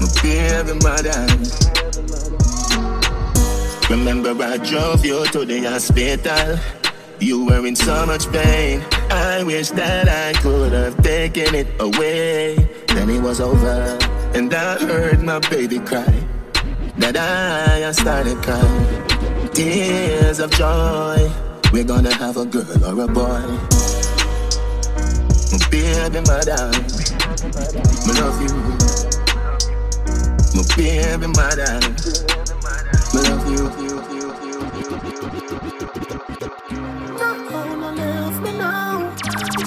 My baby mother. Remember I drove you to the hospital. You were in so much pain. I wish that I could have taken it away. Then it was over, and I heard my baby cry. That I started crying. Tears of joy. We're gonna have a girl or a boy. Baby mother, me love you. My baby mother, me love you. Not gonna leave me now.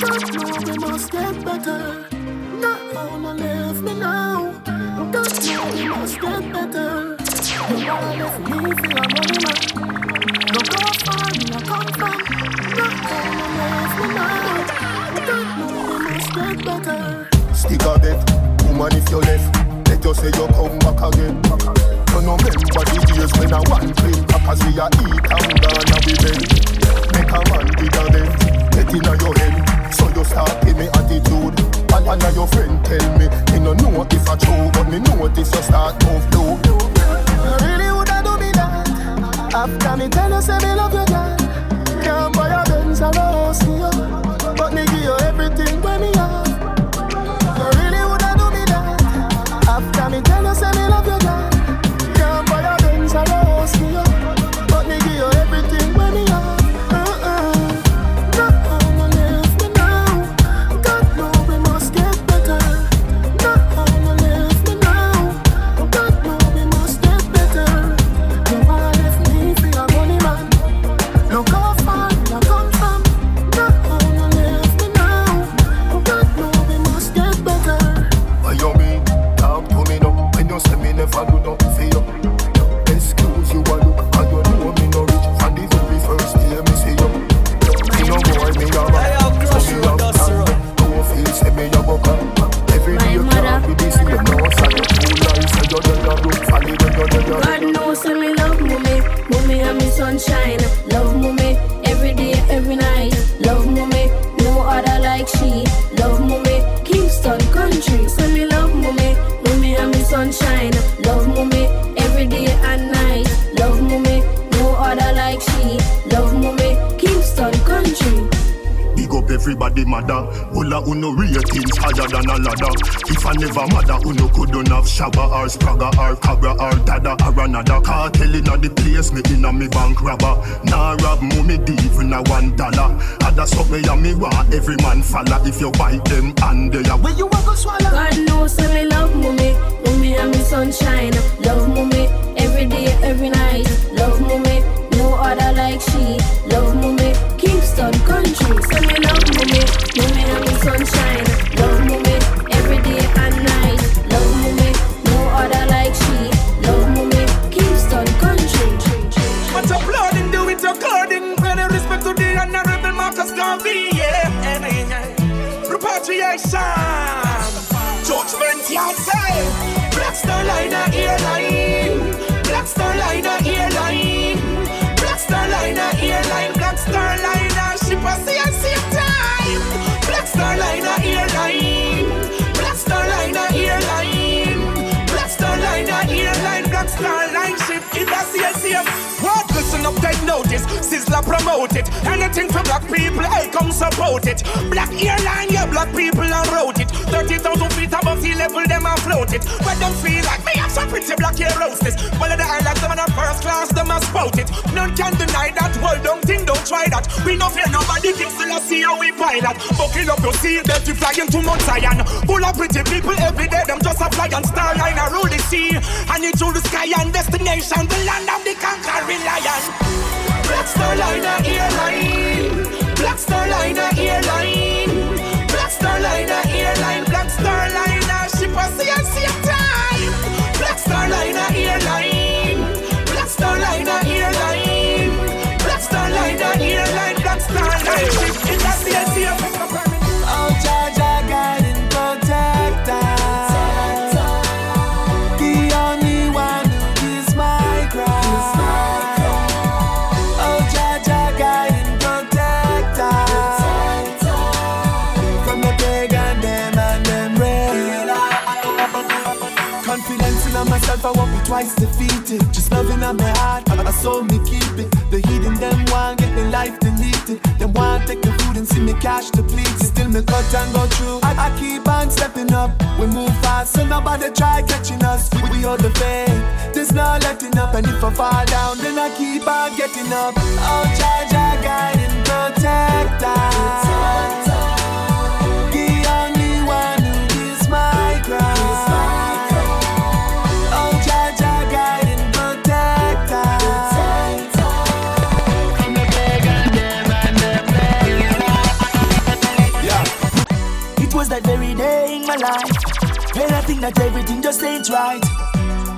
Don't we must get better. Not gonna leave me now. Don't we must get better. You wanna me for man. No go far, no come from. Not gonna leave me now. Get better. Stick a bet, woman if you left. Let you say you come back again. You know remember the days when I want clean Cause we a eat and gone and we bend. Make a man dig a bend. Get inna your head. So you start give me attitude. And one of your friend tell me Me no know if I true But me notice you start move low You really woulda do me that. After me tell you say me love you girl. Can't buy a Benz or a house I never mother no couldn't have Shabba or Spragga or Cabra or Dada or another. Kartel inna the place me inna me bank robber. Nah rob mummy div inna one dollar. Other something ya me want every man follow. If you buy them and they are where you a go swallow? God knows say me love mommy, mommy and me sunshine. Love mommy notice. Sizzler promote it. Anything for black people, I come support it. Black airline, yeah, black people and wrote it. 30,000 feet above sea level, them a float it. But them feel like me have some pretty black hair roses. Well, the islands, them in first class, them a spout it. None can deny that. Well, don't think, don't try that. We no fear nobody, keep still a see how we pilot. Buckle up your seat belt, you flying to Mount Zion. Full of pretty people every day, them just a fly on starline, I rule the sea. And into the sky and destination, the land of the conquering lion. Black Star Liner Airline. Black Star Liner Airline. Black Star Liner Airline. Black Star Liner. Ship a see and same time. Black Star Liner Airline. Black Star Liner Airline. Black Star Liner Airline. Black Star Liner. Ship in the sea and same Just loving on my heart, I, I soul me keep it. The hidden them want get their life deleted. Them want take the food and see me cash depleted. Still me cut and go through. I, I keep on stepping up. We move fast, so nobody try catching us. We, we hold the faith. There's no letting up, and if I fall down, then I keep on getting up. Oh, I guide and protect us. My life when I think that everything just ain't right.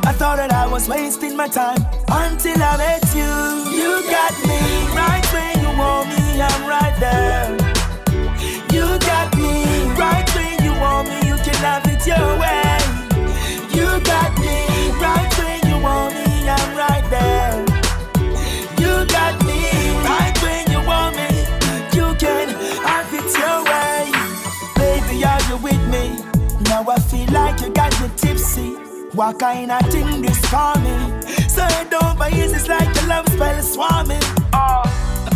I thought that I was wasting my time until I met you. You got me right where you want me, I'm right there. You got me right where you want me, you can have it your way. You got me right where you want me, I'm right there. You got me right where you want me, you can have it your way. Baby, are you with you tipsy. What kind of thing this for me? So it over easy, it's like a love spell swarming. Oh.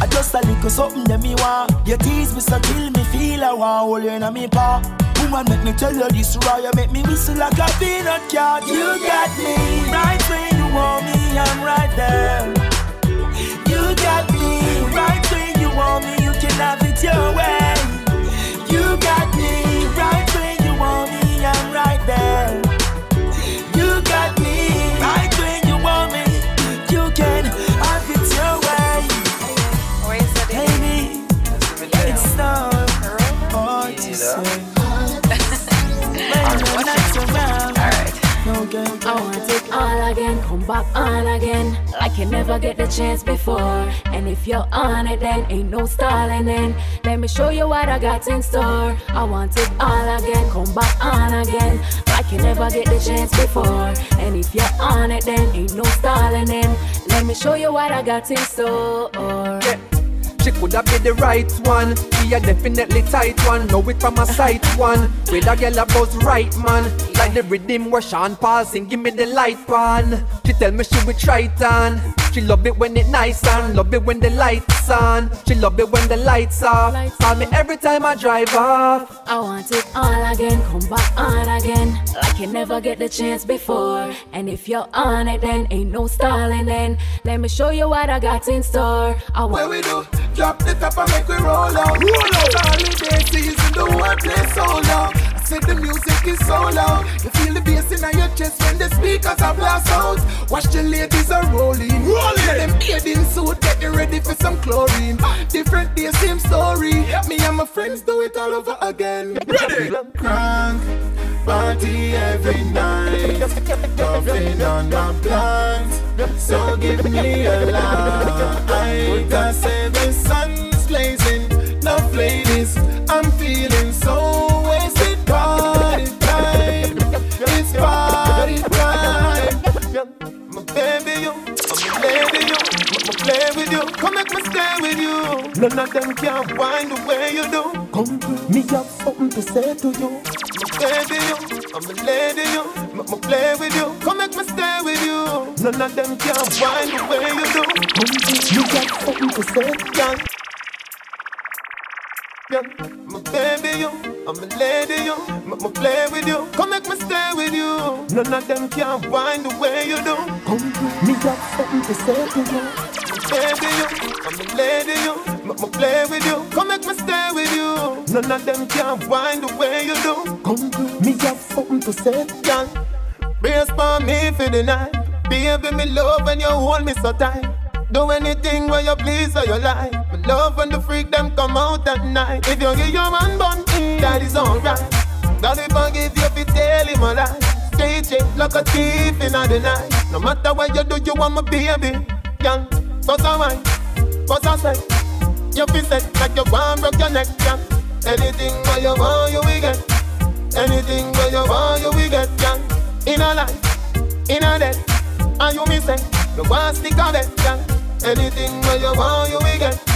I just a little something that me want. You tease me so till me feel I want hold you in me paw. Woman, make me tell you this raw. You make me whistle like a peanut cat. You got me right where you want me. I'm right there. You got me right where you want me. You can have it your way. You got me back on again. Like you never get the chance before. And if you're on it, then ain't no stalling then. Let me show you what I got in store. I want it all again, come back on again, like you never get the chance before. And if you're on it, then ain't no stalling then. Let me show you what I got in store. She coulda be the right one. She a definitely tight one. Know it from a sight one. With a girl a buzz right man. Like the rhythm where Sean Paul sing, give me the light pan. She tell me she will try it. She love it when it nice and love it when the lights on. She love it when the lights off. Call me every time I drive off. I want it all again, come back on again. Like you never get the chance before. And if you're on it, then ain't no stalling then. Let me show you what I got in store. I want Where we do? Drop the top and make we roll out. Roll out. Holiday season, the whole place sold out. I said the music is so loud. You feel the bass in your chest when the speakers are blast out. Watch the ladies are rolling. Rolling. Them bathing suit, getting ready for some chlorine. Different day, same story. Me and my friends do it all over again. Ready? Crank, party every night. Puffing on my blunt. So give me a light. I say the sun's blazing. Enough ladies, I'm feeling so play with you. Come make me stay with you. None of them can wind the way you do. Come, me have something to say to you. My baby, you, I'm a lady, you, I'ma play with you. Come make me stay with you. None of them can wind the way you do. Come, me have something to say, girl. Yeah, my baby, you, I'm a lady, you, I'ma play with you. Come make me stay with you. None of them can wind the way you do. Come, me have something to say to you. My baby, you, I'm a lady, you, I'ma play with you. Come make me stay with you. None of them can wind the way you do. Come, me have something to say, girl. Brace for me for the night. Baby, me love when you hold me so tight. Do anything where you please or you like. Love when the freak them come out at night. If you give your man bun, that is alright. God will forgive you if you tell him a lie. Stay check like a thief in the night. No matter what you do, you want my baby. Girl, bust a wine, bust a say. You feel set like you want broke your neck, girl. Anything where you want, you will get. Anything where you want, you will get, girl. In a life, in a death, and you me say, you want stick on it, girl. Anything where you want, you will get.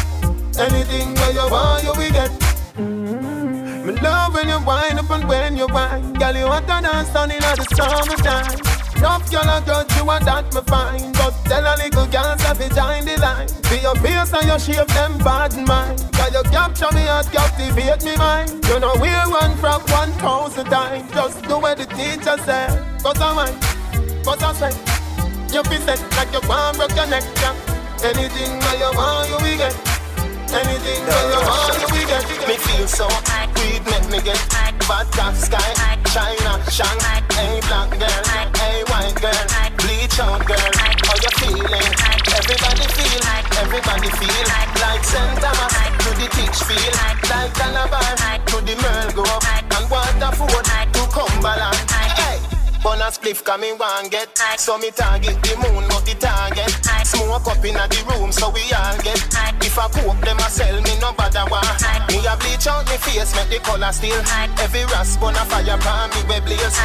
Anything where you want, you will get. Mm-hmm. Me love when you wind up and when you whine, girl. You want to dance down in the summertime. Enough girl a grudge you and that me fine But tell a little girl to be join the line Be your face and your shape them bad in mind Cause you capture me and captivate me mind You know we run from one thousand times Just do what the teacher said Cause I mind, cause I say You be set like you want broke your neck yeah. Anything that you want you will get Anything that you want will get Me feel so weed make me get Vodka sky, China, Shang Hey black girl, hey white girl Bleach out girl, how you feeling? Everybody feel, everybody feel. Like. Thomas to the teach feel. Like Calabar to the Merle go And Waterford to Cumberland Bun a spliff come me want get. So me target the moon not the target. Smoke up in the room so we all get. If I coke them a sell me no bother want Me a bleach out me face make the color still Every rasp on a fire pan me we blaze.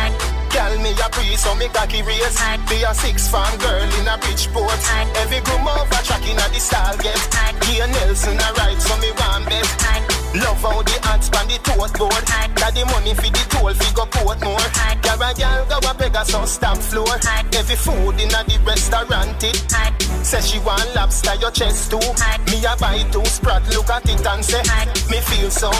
Girl me a pre so me cocky raise Be a six farm girl in a Bridgeport Every groom over track in a the style get. Here Nelson a ride so me want bet Love how the ants pan the tote board Got the money for the toll fi go Portmore Girl a girl go a beg so stamp floor. Every food in a the restaurant it. Say she want lobster your chest too. Me a buy two sprat look at it and say Me feel so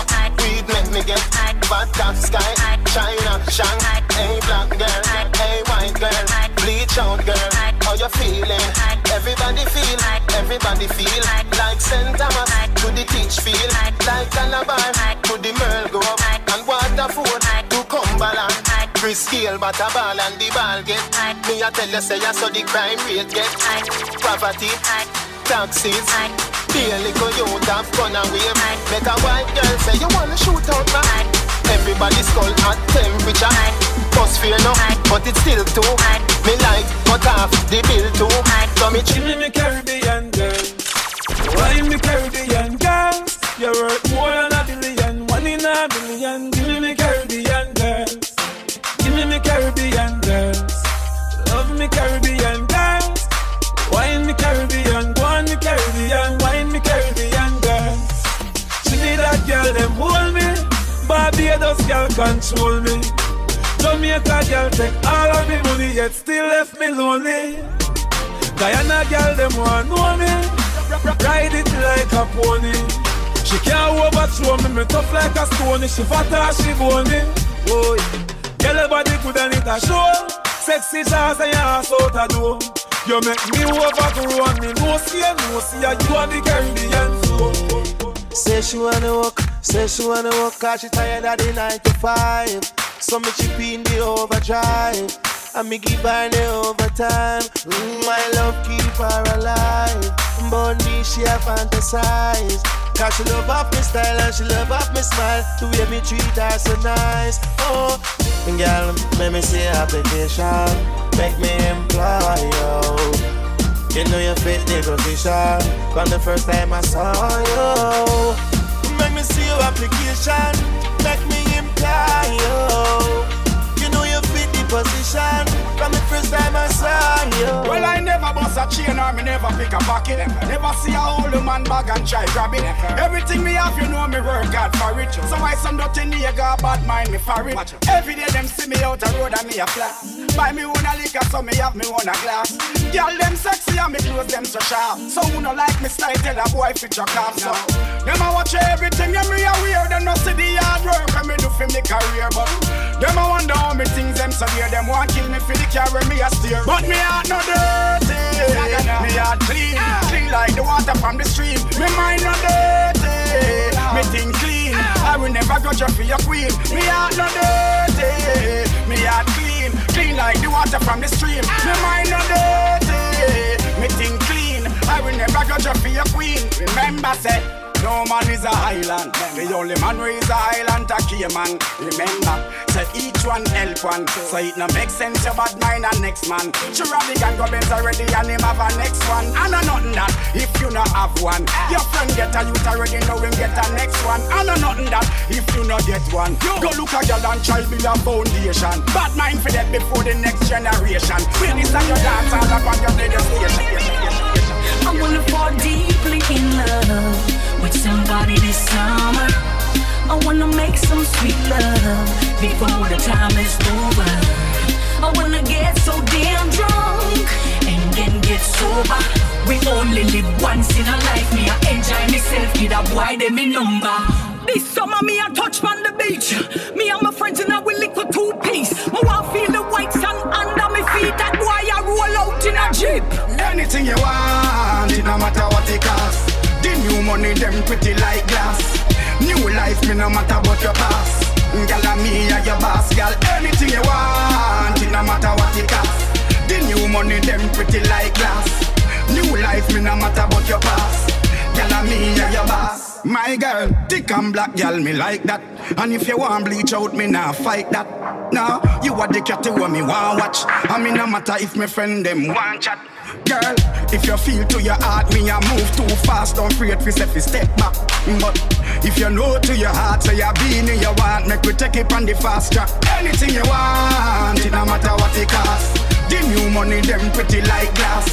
weed make me get Vodka sky. China Shang Hey black girl Hey white girl Bleach out girl you feeling? Everybody feel Everybody feel. Like St. Thomas To the teach feel. Like Calabar To the Merle go up. And Waterford To Cumberland. Chris Scale but a ball and the ball get. Me a tell you say I saw the crime rate get. Poverty Taxes Daily go youth have gone away. Make a white girl say you wanna shoot out man? Everybody skull at temperature bus fare no, but it's still too. Me like cut off the bill too. So me Give me me Caribbean a pony. She can't overthrow me, me tough like a stone. She fat or she bony. Oh. Girl, body good and it a show. Sexy jazz and your ass out a door. You make me overgrow and me no see you, no see you. You are the Caribbean flow. Say she wanna walk, say she wanna walk, cause she tired of the 9 to 5. So me chip in the overdrive, and me give her the overtime. Mm, my love keep her alive, but me she a fantasize. Cause she love off me style and she love off me smile. The way me treat her so nice. Oh, girl, make me see application. Make me employ you. You know you fit the position. From the first time I saw you. Make me see your application. Make me employ you position From the first time I saw you Well, I never bust a chain or me never pick a pocket. Never see a old man bag and try grab it. Everything me have, you know me work hard for it. So why some dirty nigga bad mind me for it? Every day them see me out the road and me a flat. Buy me one a liquor, so me have me one a glass. Girl them sexy and me clothes them so sharp. So who no like me style, tell a boy fit your off. So them a watch everything and me a wear. Them no see the hard work and me do for me career, but them a wonder how me things them so dear. Them want kill me for the carry me a steer, but me heart no dirty. Me heart clean, clean like the water from the stream. Me mind no dirty, me think clean. I will never go you for your queen. Me heart no dirty, me heart clean, clean like the water from the stream. Me mind no dirty, me think clean. I will never go you for your queen. Remember, say. No man is a island. The only man who is a island a key man. Remember, say each one help one. So it no make sense your bad mind and next man. Sure the gang go Benz already and him have a next one. And a nothing that if you not have one. Your friend get a youth already know him get a next one. And a nothing that if you not get one. Go look a girl and try build a foundation. Bad mind for that before the next generation. When this and your dance all up on your radio station. I wanna fall deeply in love with somebody this summer. I wanna make some sweet love before the time is over. I wanna get so damn drunk and then get sober. We only live once in a life. Me I enjoy myself, get a boy them me number. This summer me I touch on the beach. Me and my friends and I will liquor two piece. Me want feel the white sand under me feet. That boy I roll out in a jeep. Anything you want, it no matter what it cost. Money, them pretty like glass. New life, me no matter what your past. Girl, and me and your boss, girl. Anything you want, it no matter what it cost. The new money, them pretty like glass. New life, me no matter what your past. Girl, and me and your boss. My girl, thick and black, girl, me like that. And if you want bleach out, me nah fight that. Nah, you are the cat who me want watch. I mean, no matter if my friend them want chat. Girl, if you feel to your heart, me a move too fast, don't fi say fi step back. But if you know to your heart, say you been in your want, make we take it on the fast track. Anything you want, it no matter what it cost. The new money, them pretty like glass.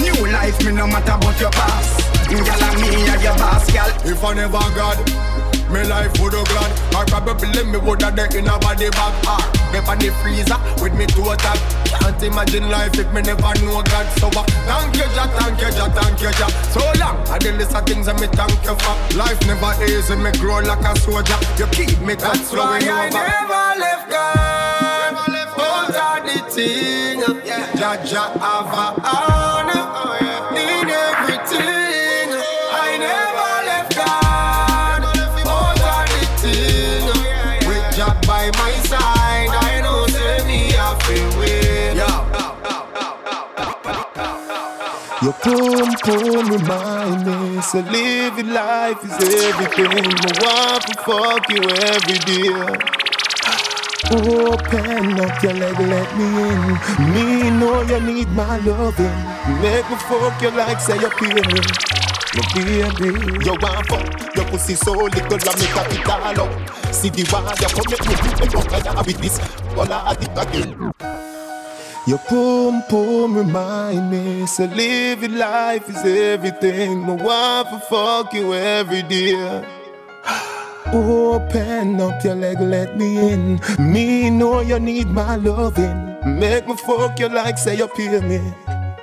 New life, me no matter what your past. Girl, and me and your boss, girl. If I never got me life would have glad. Or probably me would have dead in a body bag. Or never the freezer with me toe tag Can't imagine life if me never know God. So uh, thank you Jah, thank you Jah, thank you Jah So long, I the list of things that me thank you for. Life never easy, me grow like a soldier. You keep me God That's why I never left God. Hold on the thing. Jah, Jah have a Your pum pum remind me, so living life is everything. I want to fuck you every day. Open up your leg, let me in. Me know you need my loving. Make me fuck you like say you pay me. My baby, you want fuck your pussy so little, I make a it all up. See the you come make me make up like with this. All I did again. Your pum pum remind me, so living life is everything. My wife will fuck you every day. Open up your leg, let me in. Me know you need my loving. Make me fuck you like say you pay me.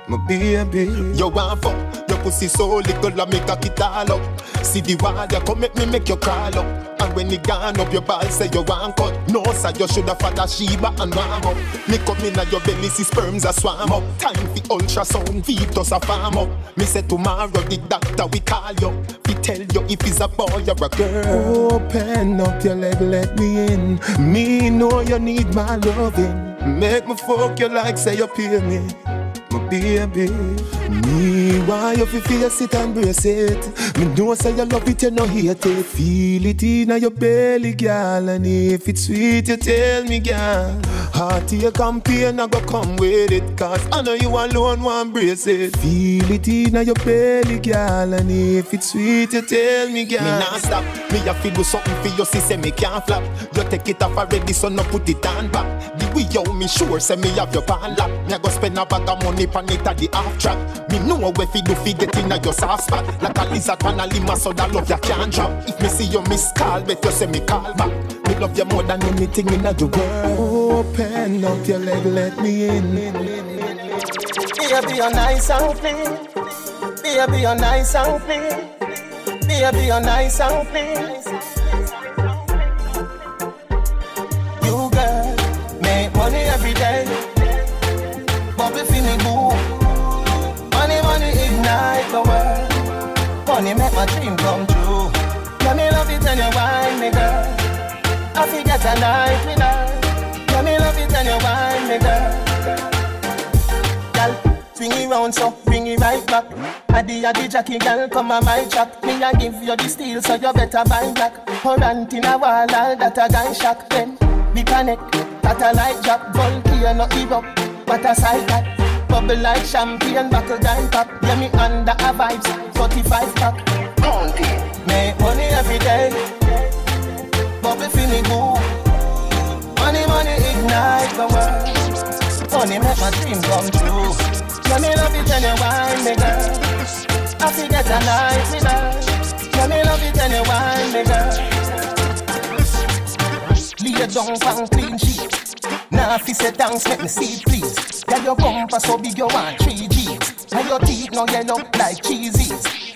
My baby, you want fuck your pussy so little, I make a it all up. See the wall, you come make me make you crawl up. And when you gone up your ball, say you want cut. No, sir, you shoulda father Sheba and warm up. Me come in at your belly, see sperms a swam up. Time for ultrasound, fetus a farm up. Me say tomorrow the doctor we call you. We tell you if it's a boy or a girl. Open up your leg, let me in. Me know you need my loving. Make me fuck you like say you pay me my baby. Me, why you fi face it and brace it? Me know say you love it, you no hate it. Feel it in your belly, girl, and if it's sweet, you tell me, girl. Heart to your campaign, I go come with it, cause I know you alone want brace it. Feel it in your belly, girl, and if it's sweet, you tell me, girl. Me nah stop, me a feel do something for you, see say me can't flap. You take it off already, so no put it on back. The way you me sure say me have your pan lap. Me a go spend a bag of money pan it at the half track. Me know where fi do fi get in your soft spot. Like a lizard pan a lima, so that love you can't drop. If me see you miss call, bet you say me call back. Me love you more than anything in the world. Open up your leg, let me in. Baby, you're nice and clean. Baby, you're nice and clean. Baby, you're nice and clean. You girl, make money every day. World. Money make my dream come true. Let me love it when you wine me, girl. I forget a night with her. Let me love it when you wine me, girl. Girl, swing it round so bring it right back. Addy addy Jackie girl, come on my track. Me a give you the steel, so you better buy black. Current in a wall, all that a gun shock. Then we connect, that a light drop. Volcano erupt, what a sight that. Bubble like champagne, buckle down pop. Yeah, me under a vibes, 45 pack. Bounty, make money every day. Bubble for me boo. Money, money ignite the world. Money make my dream come true. Let me love it when you wine me, girl. I forget a night with her. Let me love it when you wine me, girl. Lay down clean sheet. Now if you say thanks, make me see please. Yeah, your bumper so big you want three G's. And your teeth no yellow like cheesies.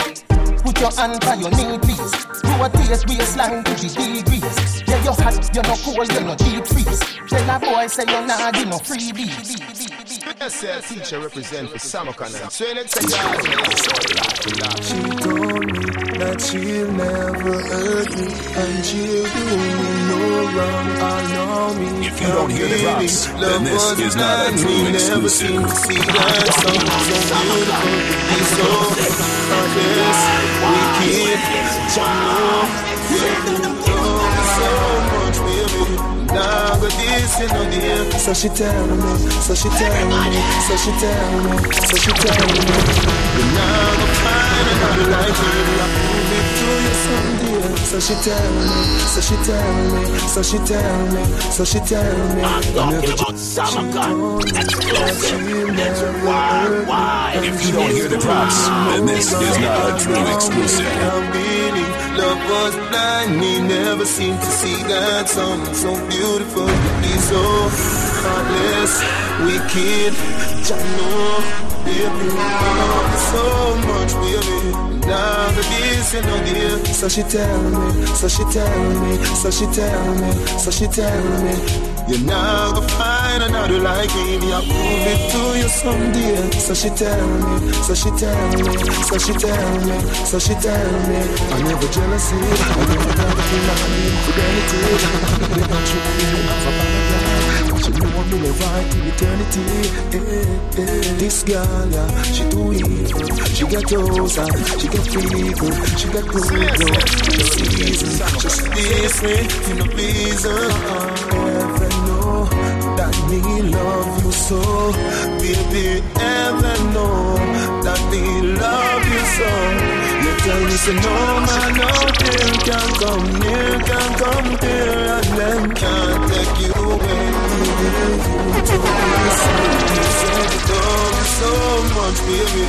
Put your hand on your knee, please. Rotate waistline to the degrees. Yeah, you hot, you're no cold, you're no deep freeze. Tell a boy say you nah give no freebies. Yes, sir, teacher represent for Samarkand and Train it to She told me that she'll never hurt me and she'll do me no wrong. I know me. If you don't hear the drops, then this is not a true exclusive. See that song. So beautiful, be so. Heartless, wicked, Jano, so much, baby. Go this, you know, dear. So she tell me, so she tell me, so she tell me, so she tell me. You're now go find another like you. I prove it to you someday. So she tell me, so she tell me, so she tell me, so she tell me. I'm talking about Samarkand. If you don't hear the drops, then this is not a true exclusive. Love was blind, me never seemed to see that something so beautiful could be so heartless, wicked. Jano, baby, so much, baby. Now the this you know dear. So she tell me, so she tell me, so she tell me, so she tell me. You're not gonna find another like me. I'll prove it to you someday. So she tell me, so she tell me, so she tell me, so she tell me. I never jealousy, I never got infidelity. They not true, for paradise. She know me love right to eternity. Eh, eh. This girl, yeah, she too evil. She got rosa, she got fever, she got good love. Just season, uh-uh. just way, you know please her. Uh-uh. Every me love you so. Baby, ever know that me love you so. Tell me say no man out there can come near, can come here, and them can't take you away. Told so, you love me so much, baby.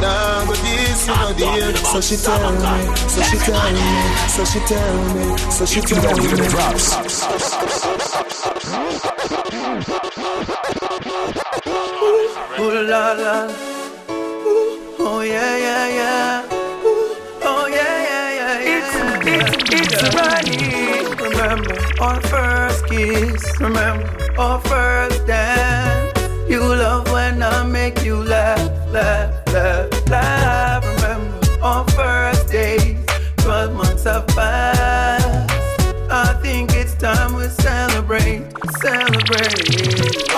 Now but this you know end. So she tell me, so she tell me, so she tell me, so she tell me. Ooh la la. Ooh, oh yeah yeah yeah. It's it's Remember our first kiss. Remember our first dance. You love when I make you laugh, laugh, laugh, laugh. Remember our first days. Twelve months have passed. I think it's time we celebrate, celebrate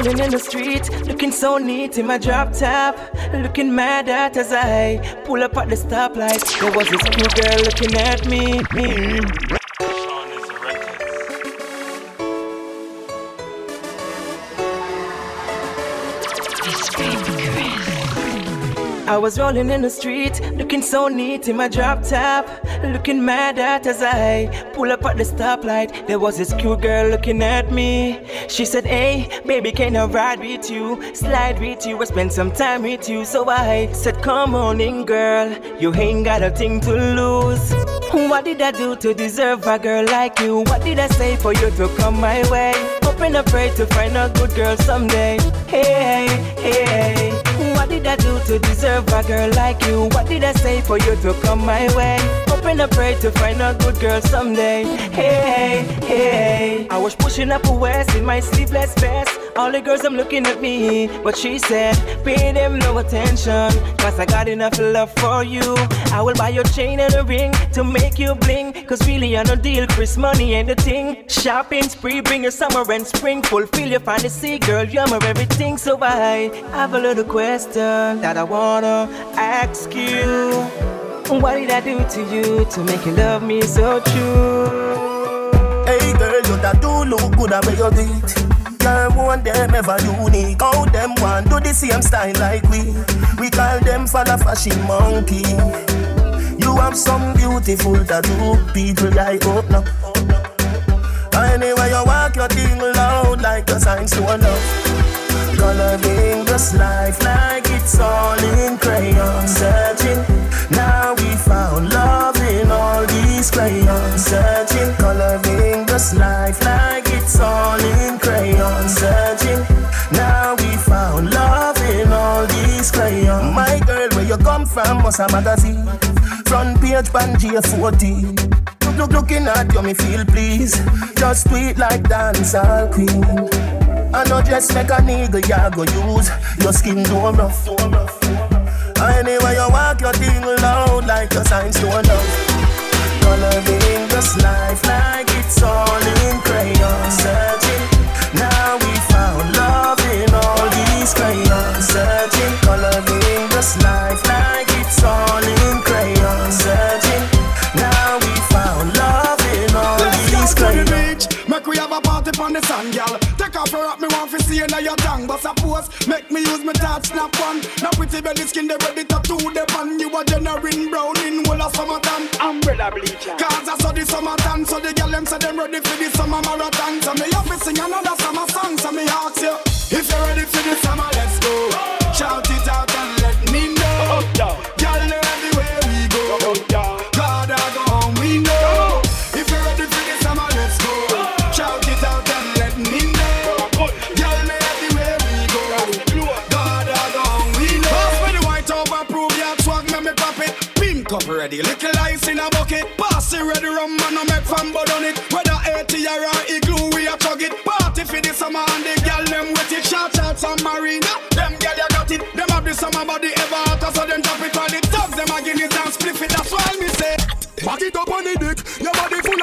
rolling in the street, looking so neat in my drop top, looking mad at as I pull up at the stoplight. There was this cute girl looking at me. I was rolling in the street, looking so neat in my drop top, looking mad at as I pull up at the stoplight. There was this cute girl looking at me. She said, Hey, baby, can I ride with you? Slide with you, I spend some time with you. So I said, Come on in, girl, you ain't got a thing to lose. What did I do to deserve a girl like you? What did I say for you to come my way? Hoping I pray to find a good girl someday. Hey, hey, hey. What did I do to deserve a girl like you? What did I say for you to come my way? Hoping I pray to find a good girl someday. Hey, hey, hey. I was pushing up a west in my sleeveless vest. All the girls, I'm looking at me. But she said, pay them no attention. Cause I got enough love for you. I will buy your chain and a ring to make you bling. Cause really, I no deal. Chris money ain't the thing. Shopping spree, bring your summer and spring. Fulfill your fantasy, girl. You're my everything. So I have a little question that I wanna ask you. What did I do to you to make you love me so true? Hey girl, you that do look good at where you did. Girl, one them ever unique. How them want do the same style like we? We call them falla fashion monkey. You have some beautiful tattoo, people like oh, open up. Anyway, you walk your thing loud like a signs to a love. Coloring this life like it's all in crayon. Searching, found love in all these crayons. Searching, coloring this life like it's all in crayons. Searching, now we found love in all these crayons. My girl, where you come from? Must a magazine. Front page, Pangea 14. Look, look, looking at you, me feel please. Just tweet like dancehall queen. I know just make a nigga ya go use Your skin too rough Anyway you walk your thing loud Like your signs to love. Coloring this life like it's all in crayon. Searching, tongue. But suppose, make me use my touch, snap one. Now pretty belly skin, they ready to do the pan. You a generating brown in whole of summertime. Umbrella bleacher. Cause I saw the summertime, so the girl them say them ready for the some marina, them girl you got it. Them have the summer body ever hotter, so them drop it on the thugs. Them a guineas and split it. That's why me say. Back it up on the dick, your body full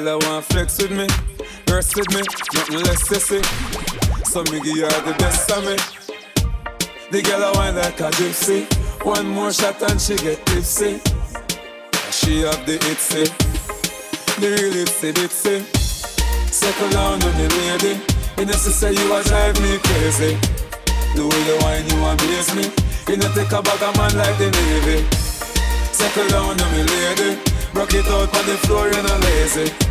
girl I want flex with me, verse with me, nothing less sissy. So me give her the best of me. The girl I want like a gypsy. One more shot and she get tipsy. She have the itsy, the real itsy bitsy. Settle down on me lady. You know she say you a drive me crazy. The way you whine you amaze me. You know take a bag of man like the navy. Settle down on me lady. Rock it out on the floor, you know lazy.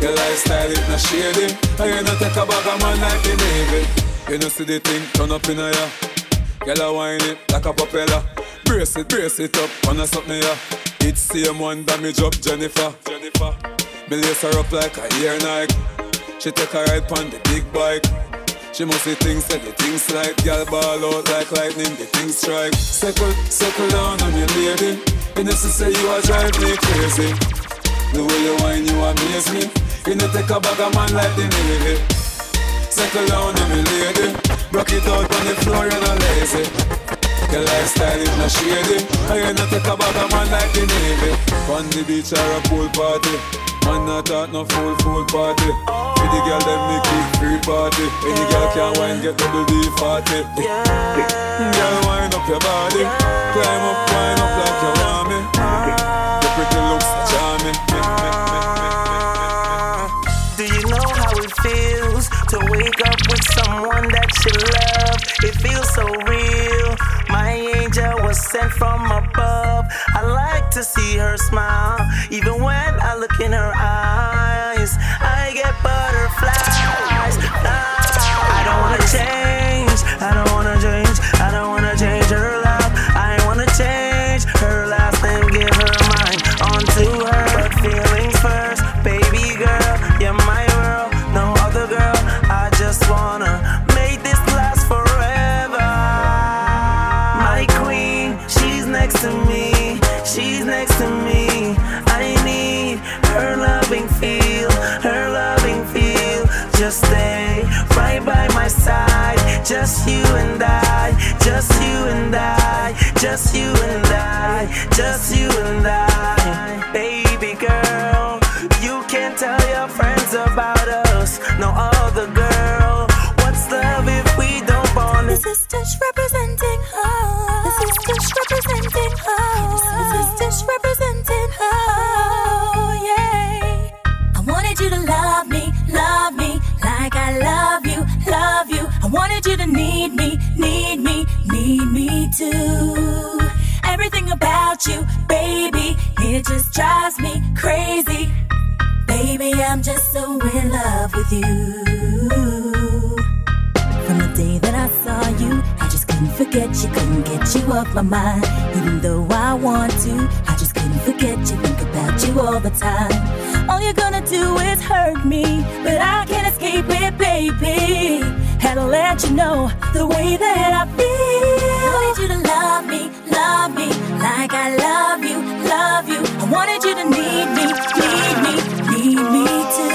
Your lifestyle is not shady. And you know take a bag of man like the navy. You know see the thing turn up in a ya. Girl a whine it like a propeller. Brace it, brace it up, wanna something ya. It's same one damage up Jennifer. Jennifer. Me lace her up like a ear Nike. She take a ride on the big bike. She must see things that the things like Girl ball out like lightning, the things strike Circle, circle down on your lady You know she say you a drive me crazy The way you whine you amaze me. You know take a bag of man like the Navy Settle down on me lady. Rock it out on the floor, you're not lazy. Your lifestyle is not shady. And you know take a bag of man like the Navy On the beach or a pool party. Man not talk no full full party. For the girl them make it free party. Any girl can wine get double D party Girl wind up your body. Climb up, wind up like you want that love? It feels so real. My angel was sent from above. I like to see her smile, even when I look in her eyes. I get butterflies. I don't wanna change. I don't wanna just you and I, just you and I. Baby girl, you can't tell your friends about us. No other girl. What's love if we don't bond? This is sisters representing her. is sisters representing her. is sisters representing her. Yeah. I wanted you to love me, love me like I love you, love you. I wanted you to need me, need me, me. Everything about you, baby, It just drives me crazy. Baby, I'm just so in love with you. From the day that I saw you, I just couldn't forget you, couldn't get you off my mind. Even though I want to, I just couldn't forget you, all the time. All you're gonna do is hurt me, but I can't escape it, baby. Had to let you know the way that I feel. I wanted you to love me, love me, like I love you, love you. I wanted you to need me, need me, need me too.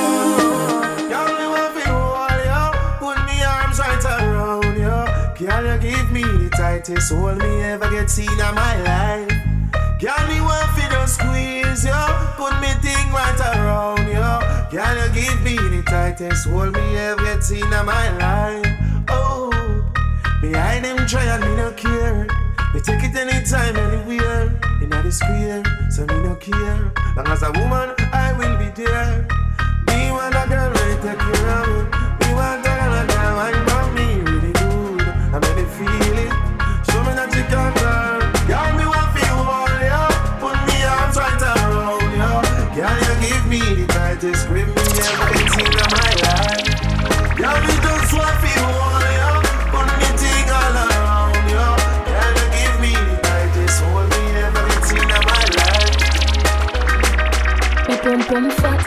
Me arms right around you. Girl, you give me the tightest hold me ever get seen in my life. Girl, me want fi just squeeze you, give me the tightest hold me ever seen in my life. Oh, behind them trial, me no care. Me take it anytime, anywhere. In the square, so me no care. Long as a woman, I will be there. Me want a girl to take care of me.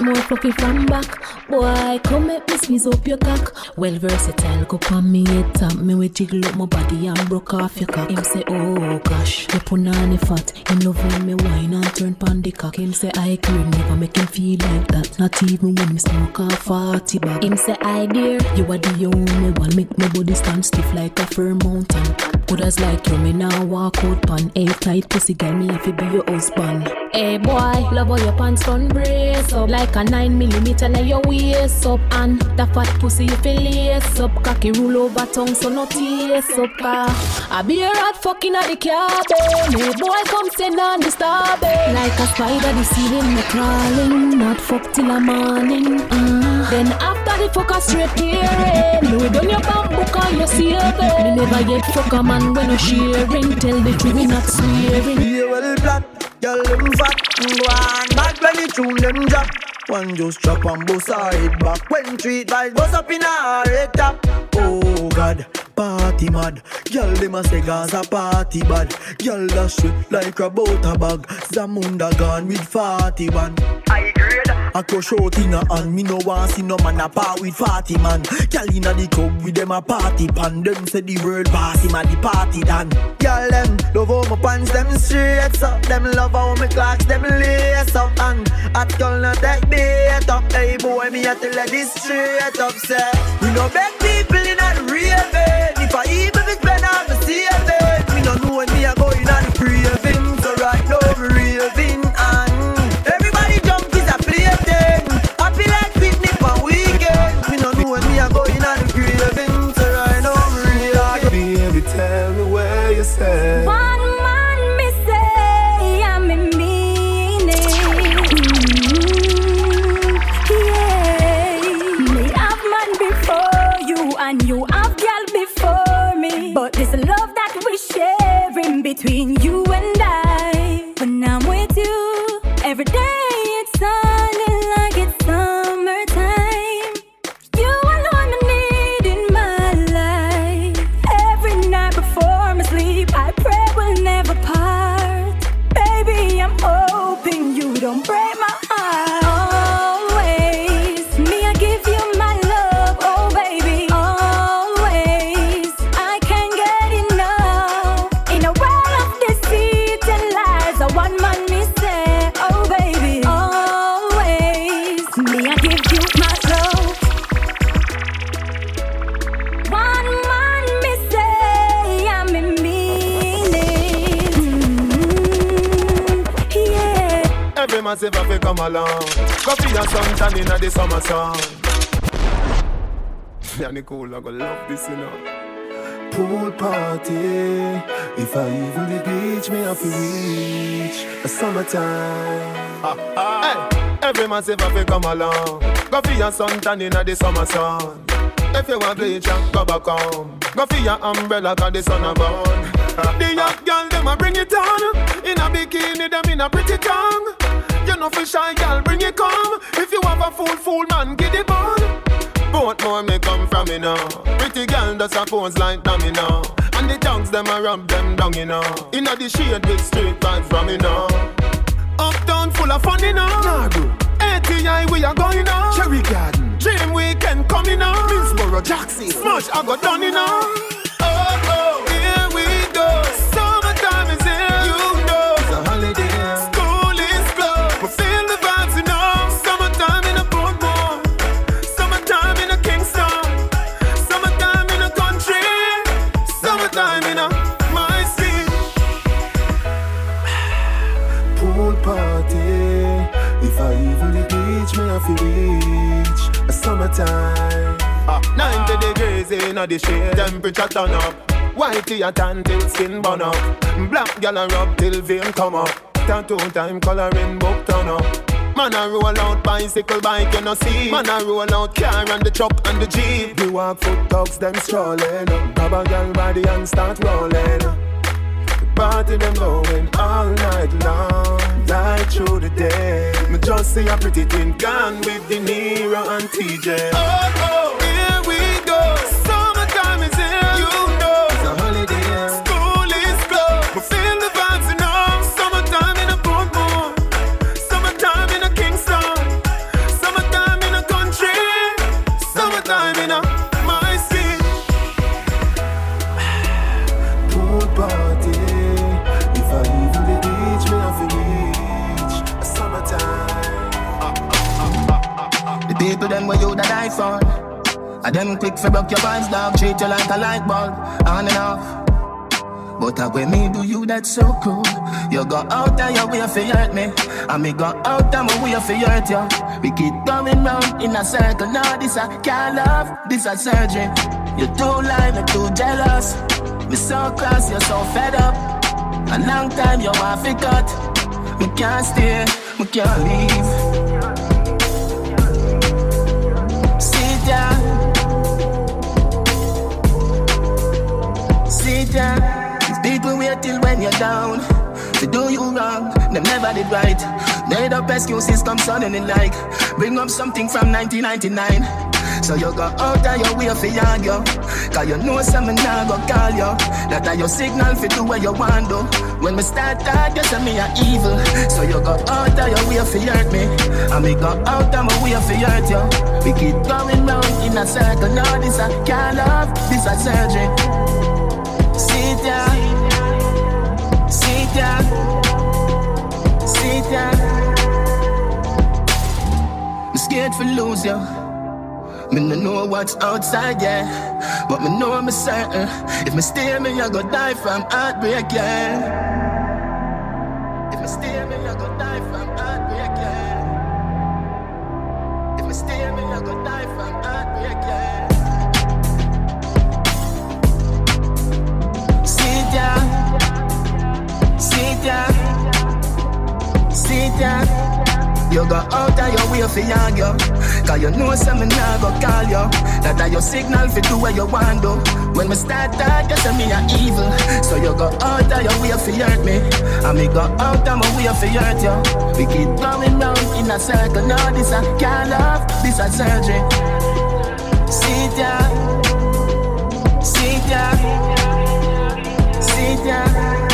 More fluffy from back. Boy, come make me squeeze up your cock. Well versatile, go on me head top. Me we jiggle up my body and broke off your cock. Him say, oh gosh, you put on the fat. Him love when me wine and turn pon the cock. Him say, I cream never make him feel like that. Not even when me smoke a forty bag. Him say, I dear, you are the only one. Make my body stand stiff like a firm mountain. Others like you, me now walk out pan. Hey, tight pussy girl, me if you be your husband. Hey boy, love all your pants done brace up like a nine millimeter now your waist up and the fat pussy you feel lace up cocky rule over tongue so no taste up car. I be a rat fucking at the cabin. Hey boy, come sit on the starboard like a spider the ceiling me crawling. Not fuck till the morning. Uh. Then after the fuck a straight hearing. No done your bamboo and you saving. Me never yet fuck a man when you sharing. Tell the truth, we not swearing. Yeah, well, black, girl, them fat, go on back when the tune them drop. One just drop and bust her head back. When treat vibes bust up in her head top. Oh God, party mad. Girl, them a say Gaza party bad. Girl, that shit like a butter bag. Zamunda gone with 41. I grade. I crush out in a hand. Me no want see no man a part with 40 man. Girl inna the club with them a party pan. Them say the world boss him a the party done. Girl them love how my pants them straight up. Them love how my clocks them lace up. And at girl not take bait up. Hey boy me a tell this straight up. Say we no beg people inna the raving. If I even be spend half a love that we sharing between you and I. the summer sun. Me and Nicole, I go love this, you know. Pool party. If I even the beach, me have to reach a summertime. Hey, every man say fi come along. Go for your suntan inna the summer sun. If you want bleach, go back home. Go for your umbrella, cause the sun a burn. The young girl, them a bring it on. In a bikini, them in a pretty tongue. You know for shy girl, bring it come. If you have a fool, fool man, get it on. Both more may come from me now. Pretty girl does a pose like dummy now. And the tongues them a rub them down, you know. Inna the shade with straight vibes from me now. Uptown full of fun, you know. Nah, ATI we are going now. Cherry Garden. Dream weekend coming now. Middlesboro, Jackson. Smash I got done, you know. Have to reach a summertime. Ah, 90 degrees in the shade, temperature turn up. Whitey a tan till skin burn up. Black gal a rub till vein come up. Tattoo time coloring book turn up. Man a roll out bicycle bike, you know see. Man a roll out car and the truck and the jeep. You walk foot dogs, them strolling. Grab a gal body and start rolling. The party them going all night long, right through the day. Me just see a pretty thing gone with the Nero and TJ. Oh oh, here we go. Summertime is here. You know it's a holiday. School is closed. We feel the vibes, you know. Summertime in a Portmore. Summertime in a Kingston. Summertime in a country. Summertime in a my city. Pool party. People them where you that die for. I them quick for broke your vibes, dog. Treat you like a light bulb, on and off. But uh, when me do you, that so cool. You go out and your way for hurt me. And me go out and my way for hurt you. We keep going round in a circle. Now this a can't love, this a surgery. You too lying, you too jealous. Me so cross, you're so fed up. A long time you want to cut. Me can't stay, me can't leave. Down. If people wait till when you're down. To do you wrong, them never did right. Made up excuses come suddenly like bring up something from 1999. So you go out of your way for argue Cause you know something now go call you. That are your signal for do what you want do. When we start talk, you say me evil. So you go out of your way for hurt me. And me go out of my way for hurt you. We keep going round in a circle. No, this a can't love, this a surgery Sit down Sit down Sit down I'm scared for lose you me no know what's outside, yeah. But me know I'm a certain. If me stay, me I go die from heartbreak, yeah. Sit down, sit down. You go out of your way for argue Cause you know something now go call you That are your signal for do what you want do. When we start talk, you say me a evil. So you go out of your way for hurt me. And me go out of my way for hurt you We keep going round in a circle. Now this a can't love, this a surgery. Sit down Sit down Sit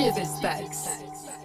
DJ Vestaxx.